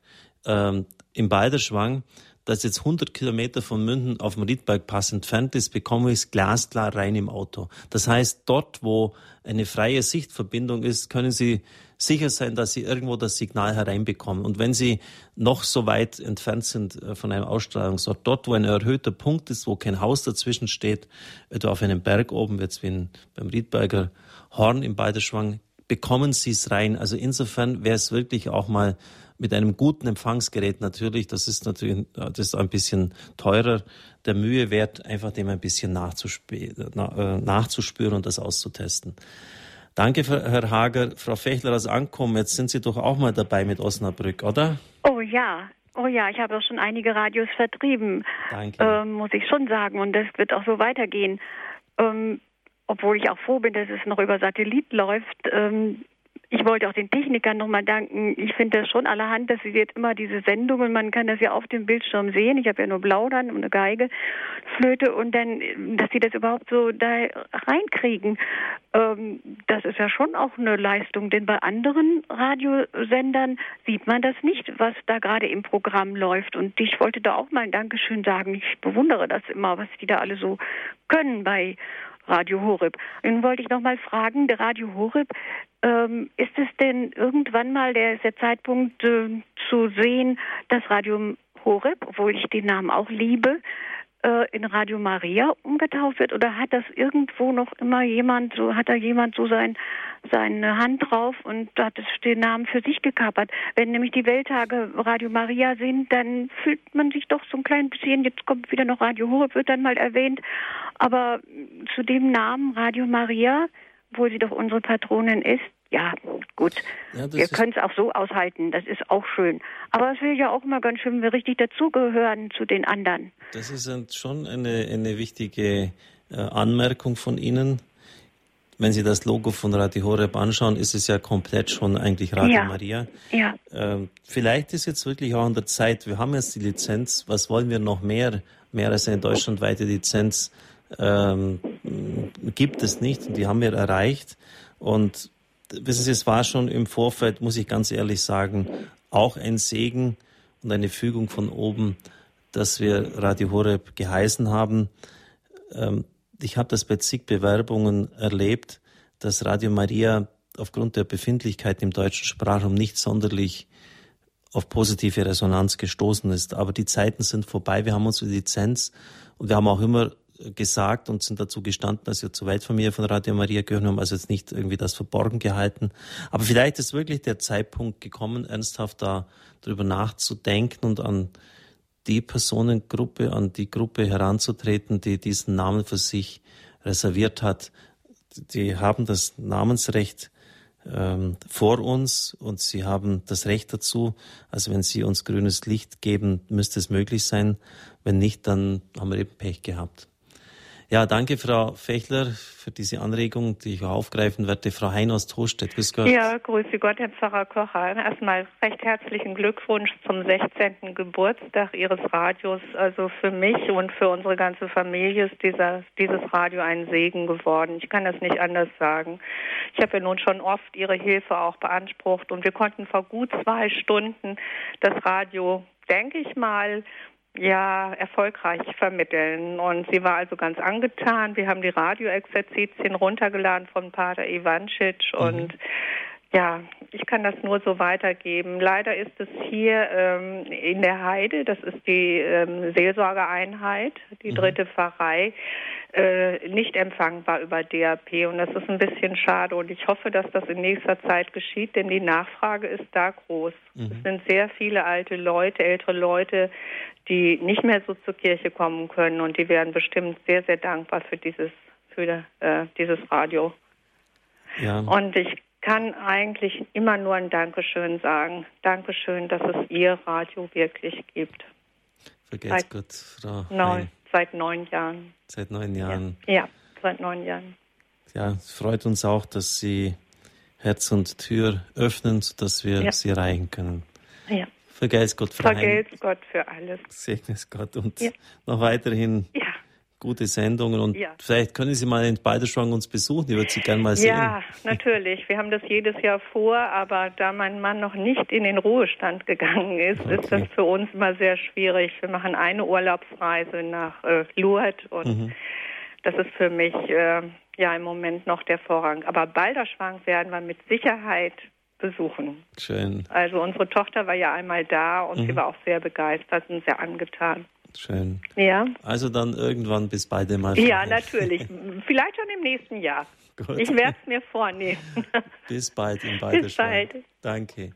Ähm, Im Balderschwang das jetzt 100 Kilometer von München auf dem Riedbergpass entfernt ist, bekomme ich es glasklar rein im Auto. Das heißt, dort, wo eine freie Sichtverbindung ist, können Sie sicher sein, dass Sie irgendwo das Signal hereinbekommen. Und wenn Sie noch so weit entfernt sind äh, von einem Ausstrahlungsort, dort, wo ein erhöhter Punkt ist, wo kein Haus dazwischen steht, etwa auf einem Berg oben, jetzt wie in, beim Riedberger Horn im Balderschwang, bekommen Sie es rein. Also insofern wäre es wirklich auch mal mit einem guten Empfangsgerät natürlich, das ist natürlich das ist ein bisschen teurer, der Mühe wert, einfach dem ein bisschen nachzuspüren, äh, nachzuspüren und das auszutesten. Danke, Herr Hager. Frau Fechler, als Ankommen, jetzt sind Sie doch auch mal dabei mit Osnabrück, oder? Oh ja, Oh ja, ich habe auch schon einige Radios vertrieben, Danke. Ähm, muss ich schon sagen. Und das wird auch so weitergehen. Ähm, obwohl ich auch froh bin, dass es noch über Satellit läuft. Ähm, ich wollte auch den Technikern nochmal danken. Ich finde das schon allerhand, dass sie jetzt immer diese Sendungen, man kann das ja auf dem Bildschirm sehen. Ich habe ja nur Blau dann und eine Geige, Flöte und dann, dass sie das überhaupt so da reinkriegen. Ähm, das ist ja schon auch eine Leistung, denn bei anderen Radiosendern sieht man das nicht, was da gerade im Programm läuft. Und ich wollte da auch mal ein Dankeschön sagen. Ich bewundere das immer, was die da alle so können bei Radio Horeb. Nun wollte ich noch mal fragen, der Radio Horeb, ähm, ist es denn irgendwann mal der, der Zeitpunkt äh, zu sehen, dass Radio Horeb, obwohl ich den Namen auch liebe, äh, in Radio Maria umgetauft wird? Oder hat das irgendwo noch immer jemand, so hat da jemand so sein, seine Hand drauf und hat den Namen für sich gekapert? Wenn nämlich die Welttage Radio Maria sind, dann fühlt man sich doch so ein klein bisschen, jetzt kommt wieder noch Radio Horeb, wird dann mal erwähnt, aber zu dem Namen Radio Maria, wo sie doch unsere Patronin ist, ja, gut. Ja, wir können es auch so aushalten, das ist auch schön. Aber es wäre ja auch immer ganz schön, wenn wir richtig dazugehören zu den anderen. Das ist schon eine, eine wichtige äh, Anmerkung von Ihnen. Wenn Sie das Logo von Radio Horeb anschauen, ist es ja komplett schon eigentlich Radio ja. Maria. Ja. Ähm, vielleicht ist jetzt wirklich auch an der Zeit, wir haben jetzt die Lizenz, was wollen wir noch mehr? Mehr als eine deutschlandweite Lizenz ähm, gibt es nicht und die haben wir erreicht. Und wissen Sie, es war schon im Vorfeld, muss ich ganz ehrlich sagen, auch ein Segen und eine Fügung von oben, dass wir Radio Horeb geheißen haben. Ähm, ich habe das bei zig Bewerbungen erlebt, dass Radio Maria aufgrund der Befindlichkeit im deutschen Sprachraum nicht sonderlich auf positive Resonanz gestoßen ist. Aber die Zeiten sind vorbei. Wir haben unsere Lizenz und wir haben auch immer gesagt und sind dazu gestanden, dass wir zur Weltfamilie von Radio Maria gehören, haben also jetzt nicht irgendwie das verborgen gehalten. Aber vielleicht ist wirklich der Zeitpunkt gekommen, ernsthaft da drüber nachzudenken und an die Personengruppe, an die Gruppe heranzutreten, die diesen Namen für sich reserviert hat. Die haben das Namensrecht ähm, vor uns und Sie haben das Recht dazu. Also wenn Sie uns grünes Licht geben, müsste es möglich sein. Wenn nicht, dann haben wir eben Pech gehabt. Ja, danke, Frau Fechler, für diese Anregung, die ich aufgreifen werde. Frau Hein aus Tostedt, grüß Gott. Ja, grüße Gott, Herr Pfarrer Kocher. Erstmal recht herzlichen Glückwunsch zum 16. Geburtstag Ihres Radios. Also für mich und für unsere ganze Familie ist dieser, dieses Radio ein Segen geworden. Ich kann das nicht anders sagen. Ich habe ja nun schon oft Ihre Hilfe auch beansprucht und wir konnten vor gut zwei Stunden das Radio denke ich mal, ja, erfolgreich vermitteln. Und sie war also ganz angetan. Wir haben die Radioexerzitien runtergeladen von Pater Ivancic mhm. und ja, ich kann das nur so weitergeben. Leider ist es hier ähm, in der Heide, das ist die ähm, Seelsorgeeinheit, die mhm. dritte Pfarrei, äh, nicht empfangbar über DAP. Und das ist ein bisschen schade. Und ich hoffe, dass das in nächster Zeit geschieht, denn die Nachfrage ist da groß. Mhm. Es sind sehr viele alte Leute, ältere Leute, die nicht mehr so zur Kirche kommen können. Und die wären bestimmt sehr, sehr dankbar für dieses, für äh, dieses Radio. Ja. Und ich kann eigentlich immer nur ein Dankeschön sagen. Dankeschön, dass es Ihr Radio wirklich gibt. Vergesst Gott, Frau. Neun, seit neun Jahren. Seit neun Jahren. Ja, ja, seit neun Jahren. Ja, es freut uns auch, dass Sie Herz und Tür öffnen, sodass wir ja. Sie erreichen können. Ja. Vergelt's Gott, Frau Vergelt's Gott für alles. Segne Gott und ja. noch weiterhin ja gute Sendungen und ja. vielleicht können Sie mal in Balderschwang uns besuchen. Ich würde Sie gerne mal sehen. Ja, natürlich. Wir haben das jedes Jahr vor, aber da mein Mann noch nicht in den Ruhestand gegangen ist, okay. ist das für uns immer sehr schwierig. Wir machen eine Urlaubsreise nach äh, Lourdes und mhm. das ist für mich äh, ja im Moment noch der Vorrang. Aber Balderschwang werden wir mit Sicherheit besuchen. Schön. Also unsere Tochter war ja einmal da und mhm. sie war auch sehr begeistert und sehr angetan. Schön. Ja. Also dann irgendwann bis beide mal. Ja, natürlich. Vielleicht schon im nächsten Jahr. Gut. Ich werde es mir vornehmen. bis bald in beide Bis bald. Danke.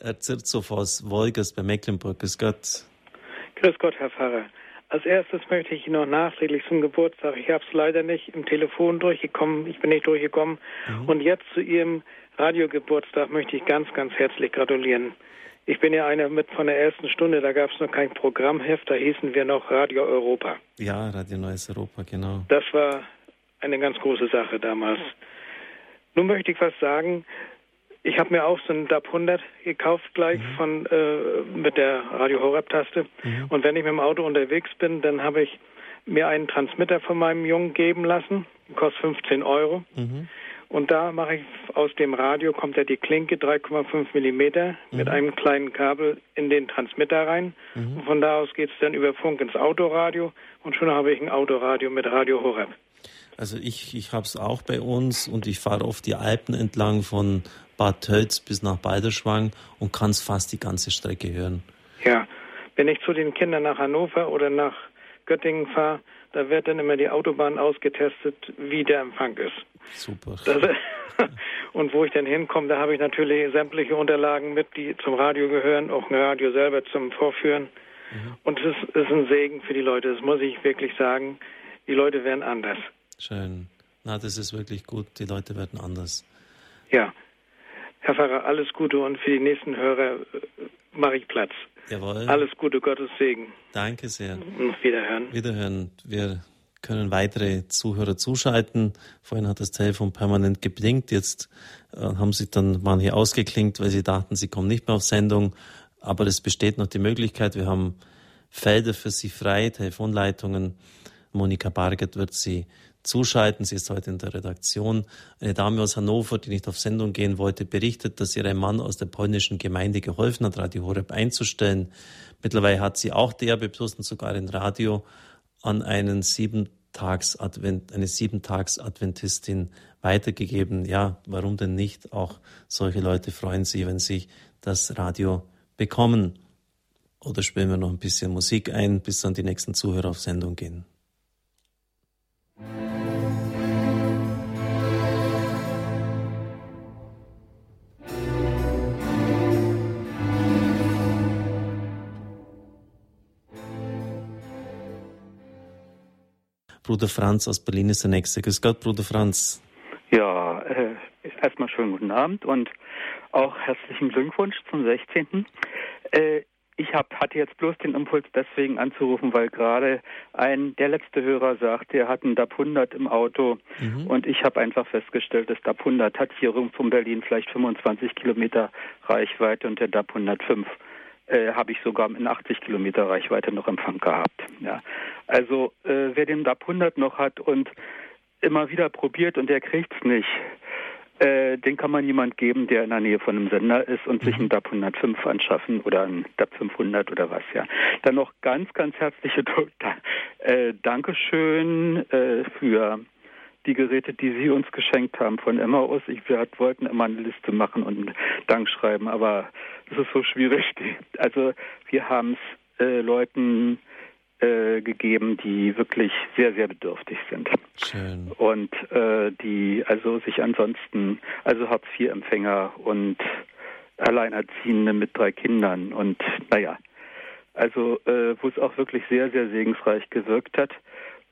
Herr Zirzow aus Wolgers bei Mecklenburg. Grüß Gott. Grüß Gott, Herr Pfarrer. Als erstes möchte ich Ihnen noch nachträglich zum Geburtstag. Ich habe es leider nicht im Telefon durchgekommen. Ich bin nicht durchgekommen. Mhm. Und jetzt zu Ihrem Radiogeburtstag möchte ich ganz, ganz herzlich gratulieren. Ich bin ja einer mit von der ersten Stunde, da gab es noch kein Programmheft, da hießen wir noch Radio Europa. Ja, Radio Neues Europa, genau. Das war eine ganz große Sache damals. Nun möchte ich was sagen. Ich habe mir auch so einen DAP 100 gekauft gleich mhm. von äh, mit der Radio Horeb-Taste. Mhm. Und wenn ich mit dem Auto unterwegs bin, dann habe ich mir einen Transmitter von meinem Jungen geben lassen. Kostet 15 Euro. Mhm. Und da mache ich aus dem Radio, kommt ja die Klinke 3,5 Millimeter mhm. mit einem kleinen Kabel in den Transmitter rein. Mhm. Und von da aus geht es dann über Funk ins Autoradio und schon habe ich ein Autoradio mit Radio Horeb. Also ich, ich habe es auch bei uns und ich fahre oft die Alpen entlang von Bad Tölz bis nach Balderschwang und kann es fast die ganze Strecke hören. Ja, wenn ich zu den Kindern nach Hannover oder nach Göttingen fahre, da wird dann immer die Autobahn ausgetestet, wie der Empfang ist. Super. Das, und wo ich dann hinkomme, da habe ich natürlich sämtliche Unterlagen mit, die zum Radio gehören, auch ein Radio selber zum Vorführen. Mhm. Und es ist, ist ein Segen für die Leute, das muss ich wirklich sagen. Die Leute werden anders. Schön. Na, das ist wirklich gut. Die Leute werden anders. Ja. Herr Pfarrer, alles Gute und für die nächsten Hörer mache ich Platz. Jawohl. Alles Gute, Gottes Segen. Danke sehr. Und wiederhören. Wiederhören. Wir können weitere Zuhörer zuschalten. Vorhin hat das Telefon permanent geblinkt. Jetzt äh, haben sich dann manche ausgeklingt, weil sie dachten, sie kommen nicht mehr auf Sendung. Aber es besteht noch die Möglichkeit. Wir haben Felder für Sie frei, Telefonleitungen. Monika Bargert wird Sie zuschalten. Sie ist heute in der Redaktion. Eine Dame aus Hannover, die nicht auf Sendung gehen wollte, berichtet, dass ihr ein Mann aus der polnischen Gemeinde geholfen hat, Radio Horeb einzustellen. Mittlerweile hat sie auch DRB Plus und sogar ein Radio an einen Siebentags-Advent, eine Siebentags-Adventistin weitergegeben. Ja, warum denn nicht? Auch solche Leute freuen sich, wenn sie das Radio bekommen. Oder spielen wir noch ein bisschen Musik ein, bis dann die nächsten Zuhörer auf Sendung gehen. Bruder Franz aus Berlin ist der Nächste. Grüß Gott, Bruder Franz. Ja, äh, erstmal schönen guten Abend und auch herzlichen Glückwunsch zum 16. Äh, ich hab, hatte jetzt bloß den Impuls deswegen anzurufen, weil gerade ein der letzte Hörer sagt, er hat einen DAP 100 im Auto mhm. und ich habe einfach festgestellt, das DAP 100 hat hier rund um Berlin vielleicht 25 Kilometer Reichweite und der DAP 105 äh, habe ich sogar in 80 Kilometer Reichweite noch Empfang gehabt. Ja. Also äh, wer den DAP 100 noch hat und immer wieder probiert und der kriegt's nicht, äh, den kann man jemand geben, der in der Nähe von einem Sender ist und sich einen DAP 105 anschaffen oder einen DAP 500 oder was, ja. Dann noch ganz, ganz herzliche äh, Dankeschön äh, für die Geräte, die Sie uns geschenkt haben von Emmaus. Ich, wir wollten immer eine Liste machen und Dank schreiben, aber es ist so schwierig. Also wir haben es äh, Leuten äh, gegeben, die wirklich sehr, sehr bedürftig sind. Schön. Und äh, die also sich ansonsten, also Hartz-IV-Empfänger und Alleinerziehende mit drei Kindern und naja, also äh, wo es auch wirklich sehr, sehr segensreich gewirkt hat.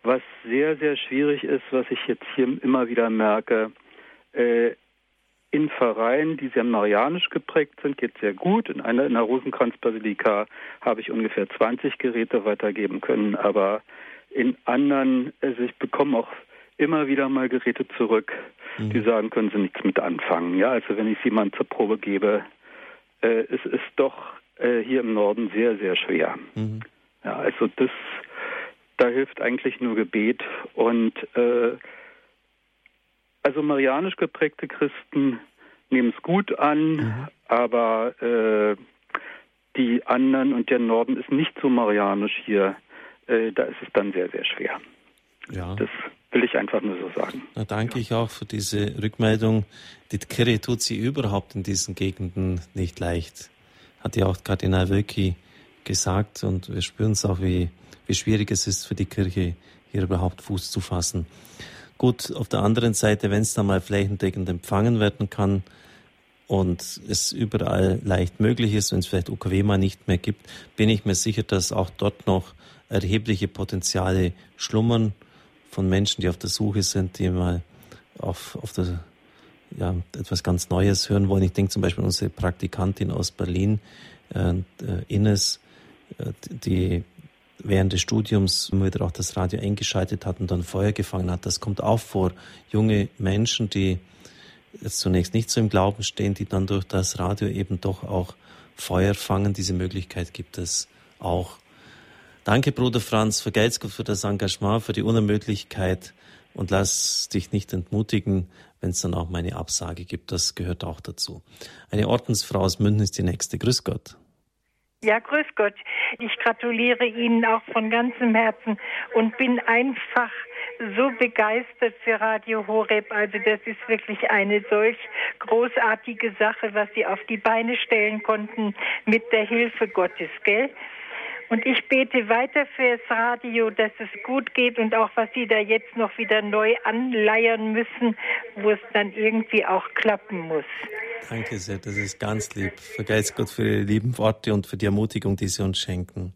Was sehr, sehr schwierig ist, was ich jetzt hier immer wieder merke, äh, in Vereinen, die sehr marianisch geprägt sind, geht sehr gut. In einer in der Rosenkranzbasilika habe ich ungefähr 20 Geräte weitergeben können, aber in anderen, also ich bekomme auch immer wieder mal Geräte zurück, mhm. die sagen, können sie nichts mit anfangen. Ja, also wenn ich sie mal zur Probe gebe, äh, es ist doch äh, hier im Norden sehr, sehr schwer. Mhm. Ja, also das, da hilft eigentlich nur Gebet und äh, also marianisch geprägte Christen nehmen es gut an, mhm. aber äh, die anderen und der Norden ist nicht so marianisch hier. Äh, da ist es dann sehr, sehr schwer. Ja. Das will ich einfach nur so sagen. Na, danke ja. ich auch für diese Rückmeldung. Die Kirche tut sie überhaupt in diesen Gegenden nicht leicht. Hat ja auch Kardinal Wölki gesagt und wir spüren es auch, wie, wie schwierig es ist für die Kirche, hier überhaupt Fuß zu fassen. Gut, auf der anderen Seite, wenn es dann mal flächendeckend empfangen werden kann und es überall leicht möglich ist, wenn es vielleicht UKW mal nicht mehr gibt, bin ich mir sicher, dass auch dort noch erhebliche Potenziale schlummern von Menschen, die auf der Suche sind, die mal auf, auf der, ja, etwas ganz Neues hören wollen. Ich denke zum Beispiel an unsere Praktikantin aus Berlin, äh, Ines, äh, die während des Studiums immer wieder auch das Radio eingeschaltet hat und dann Feuer gefangen hat. Das kommt auch vor. Junge Menschen, die jetzt zunächst nicht so im Glauben stehen, die dann durch das Radio eben doch auch Feuer fangen. Diese Möglichkeit gibt es auch. Danke, Bruder Franz, vergelt's Gott für das Engagement, für die Unermöglichkeit und lass dich nicht entmutigen, wenn es dann auch mal eine Absage gibt. Das gehört auch dazu. Eine Ordensfrau aus München ist die nächste. Grüß Gott. Ja, grüß Gott. Ich gratuliere Ihnen auch von ganzem Herzen und bin einfach so begeistert für Radio Horeb. Also das ist wirklich eine solch großartige Sache, was Sie auf die Beine stellen konnten mit der Hilfe Gottes, gell? Und ich bete weiter fürs Radio, dass es gut geht und auch was Sie da jetzt noch wieder neu anleiern müssen, wo es dann irgendwie auch klappen muss. Danke sehr, das ist ganz lieb. Vergeiß Gott für Ihre lieben Worte und für die Ermutigung, die Sie uns schenken.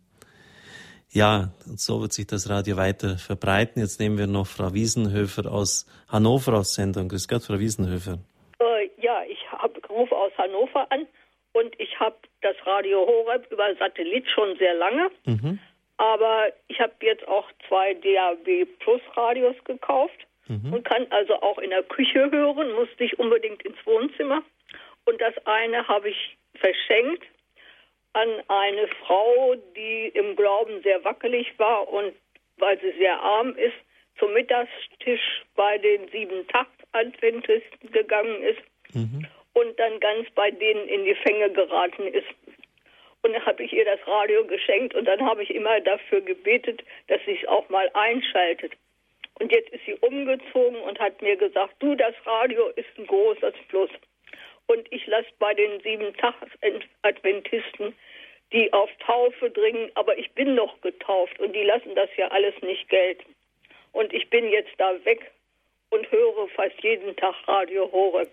Ja, und so wird sich das Radio weiter verbreiten. Jetzt nehmen wir noch Frau Wiesenhöfer aus Hannover aus Sendung. Grüß Gott, Frau Wiesenhöfer. Äh, ja, ich rufe aus Hannover an und ich habe das Radio Horeb über Satellit schon sehr lange. Mhm. Aber ich habe jetzt auch zwei DAB Plus Radios gekauft mhm. und kann also auch in der Küche hören, muss nicht unbedingt ins Wohnzimmer. Und das eine habe ich verschenkt an eine Frau, die im Glauben sehr wackelig war und weil sie sehr arm ist, zum Mittagstisch bei den Sieben-Tag-Adventisten gegangen ist. Mhm und dann ganz bei denen in die Fänge geraten ist. Und dann habe ich ihr das Radio geschenkt und dann habe ich immer dafür gebetet, dass sie es auch mal einschaltet. Und jetzt ist sie umgezogen und hat mir gesagt, du, das Radio ist ein großes Plus. Und ich lasse bei den sieben Tags-Adventisten, die auf Taufe dringen, aber ich bin noch getauft und die lassen das ja alles nicht gelten. Und ich bin jetzt da weg und höre fast jeden Tag Radio Horeb.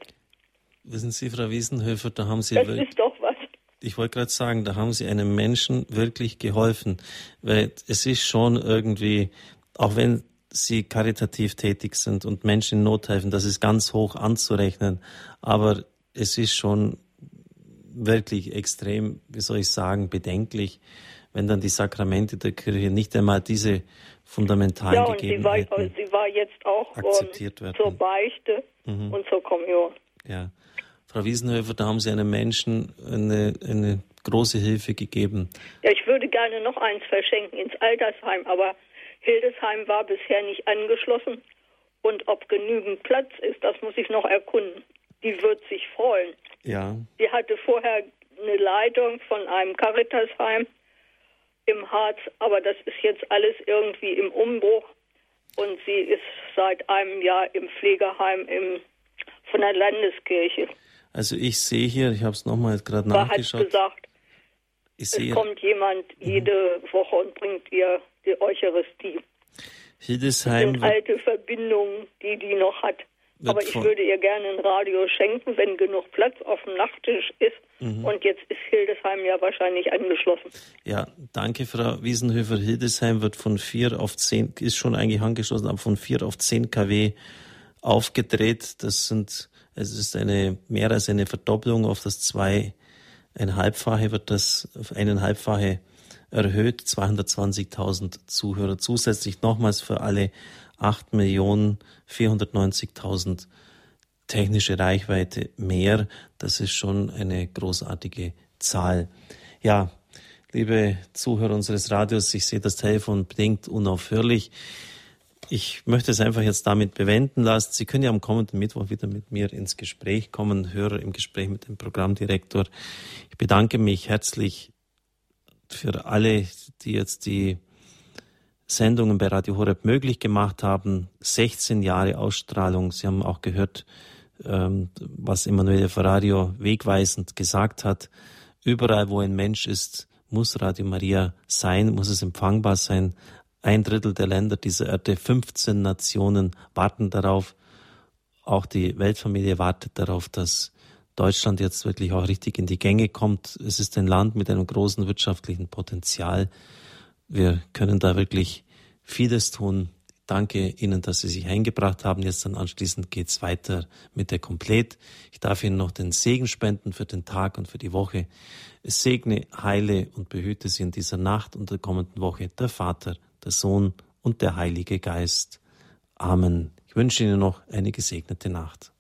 Wissen Sie, Frau Wiesenhöfer, da haben Sie das wirklich, ist doch was. Ich wollte gerade sagen, da haben Sie einem Menschen wirklich geholfen, weil es ist schon irgendwie, auch wenn sie karitativ tätig sind und Menschen in Not helfen, das ist ganz hoch anzurechnen. Aber es ist schon wirklich extrem, wie soll ich sagen, bedenklich, wenn dann die Sakramente der Kirche nicht einmal diese fundamentalen ja, und Gegebenheiten sie war, sie war jetzt auch akzeptiert werden. zur Beichte mhm. und zur Kommunion. Ja. Frau Wiesenhöfer, da haben Sie einem Menschen eine, eine große Hilfe gegeben. Ja, ich würde gerne noch eins verschenken ins Altersheim, aber Hildesheim war bisher nicht angeschlossen. Und ob genügend Platz ist, das muss ich noch erkunden. Die wird sich freuen. Ja. Sie hatte vorher eine Leitung von einem Caritasheim im Harz, aber das ist jetzt alles irgendwie im Umbruch. Und sie ist seit einem Jahr im Pflegeheim im, von der Landeskirche. Also ich sehe hier, ich habe es nochmal gerade nachgeschaut. Hat gesagt, ich es sehe, kommt jemand jede mhm. Woche und bringt ihr die Eucharistie. Hildesheim. Das sind alte Verbindungen, die die noch hat. Aber ich würde ihr gerne ein Radio schenken, wenn genug Platz auf dem Nachttisch ist. Mhm. Und jetzt ist Hildesheim ja wahrscheinlich angeschlossen. Ja, danke, Frau Wiesenhöfer. Hildesheim wird von 4 auf 10, ist schon eigentlich angeschlossen, aber von 4 auf 10 kW aufgedreht. Das sind, es ist eine, mehr als eine Verdopplung auf das zwei, ein Halbfache wird das, auf eineinhalbfache erhöht. 220.000 Zuhörer zusätzlich nochmals für alle 8.490.000 technische Reichweite mehr. Das ist schon eine großartige Zahl. Ja, liebe Zuhörer unseres Radios, ich sehe, das Telefon blinkt unaufhörlich. Ich möchte es einfach jetzt damit bewenden lassen. Sie können ja am kommenden Mittwoch wieder mit mir ins Gespräch kommen, Hörer im Gespräch mit dem Programmdirektor. Ich bedanke mich herzlich für alle, die jetzt die Sendungen bei Radio Horeb möglich gemacht haben. 16 Jahre Ausstrahlung. Sie haben auch gehört, ähm, was Emanuele Ferrario wegweisend gesagt hat. Überall, wo ein Mensch ist, muss Radio Maria sein, muss es empfangbar sein. Ein Drittel der Länder dieser Erde, 15 Nationen warten darauf. Auch die Weltfamilie wartet darauf, dass Deutschland jetzt wirklich auch richtig in die Gänge kommt. Es ist ein Land mit einem großen wirtschaftlichen Potenzial. Wir können da wirklich vieles tun. Danke Ihnen, dass Sie sich eingebracht haben. Jetzt dann anschließend geht's weiter mit der Komplett. Ich darf Ihnen noch den Segen spenden für den Tag und für die Woche. Es segne, heile und behüte Sie in dieser Nacht und der kommenden Woche der Vater, der Sohn und der Heilige Geist. Amen. Ich wünsche Ihnen noch eine gesegnete Nacht.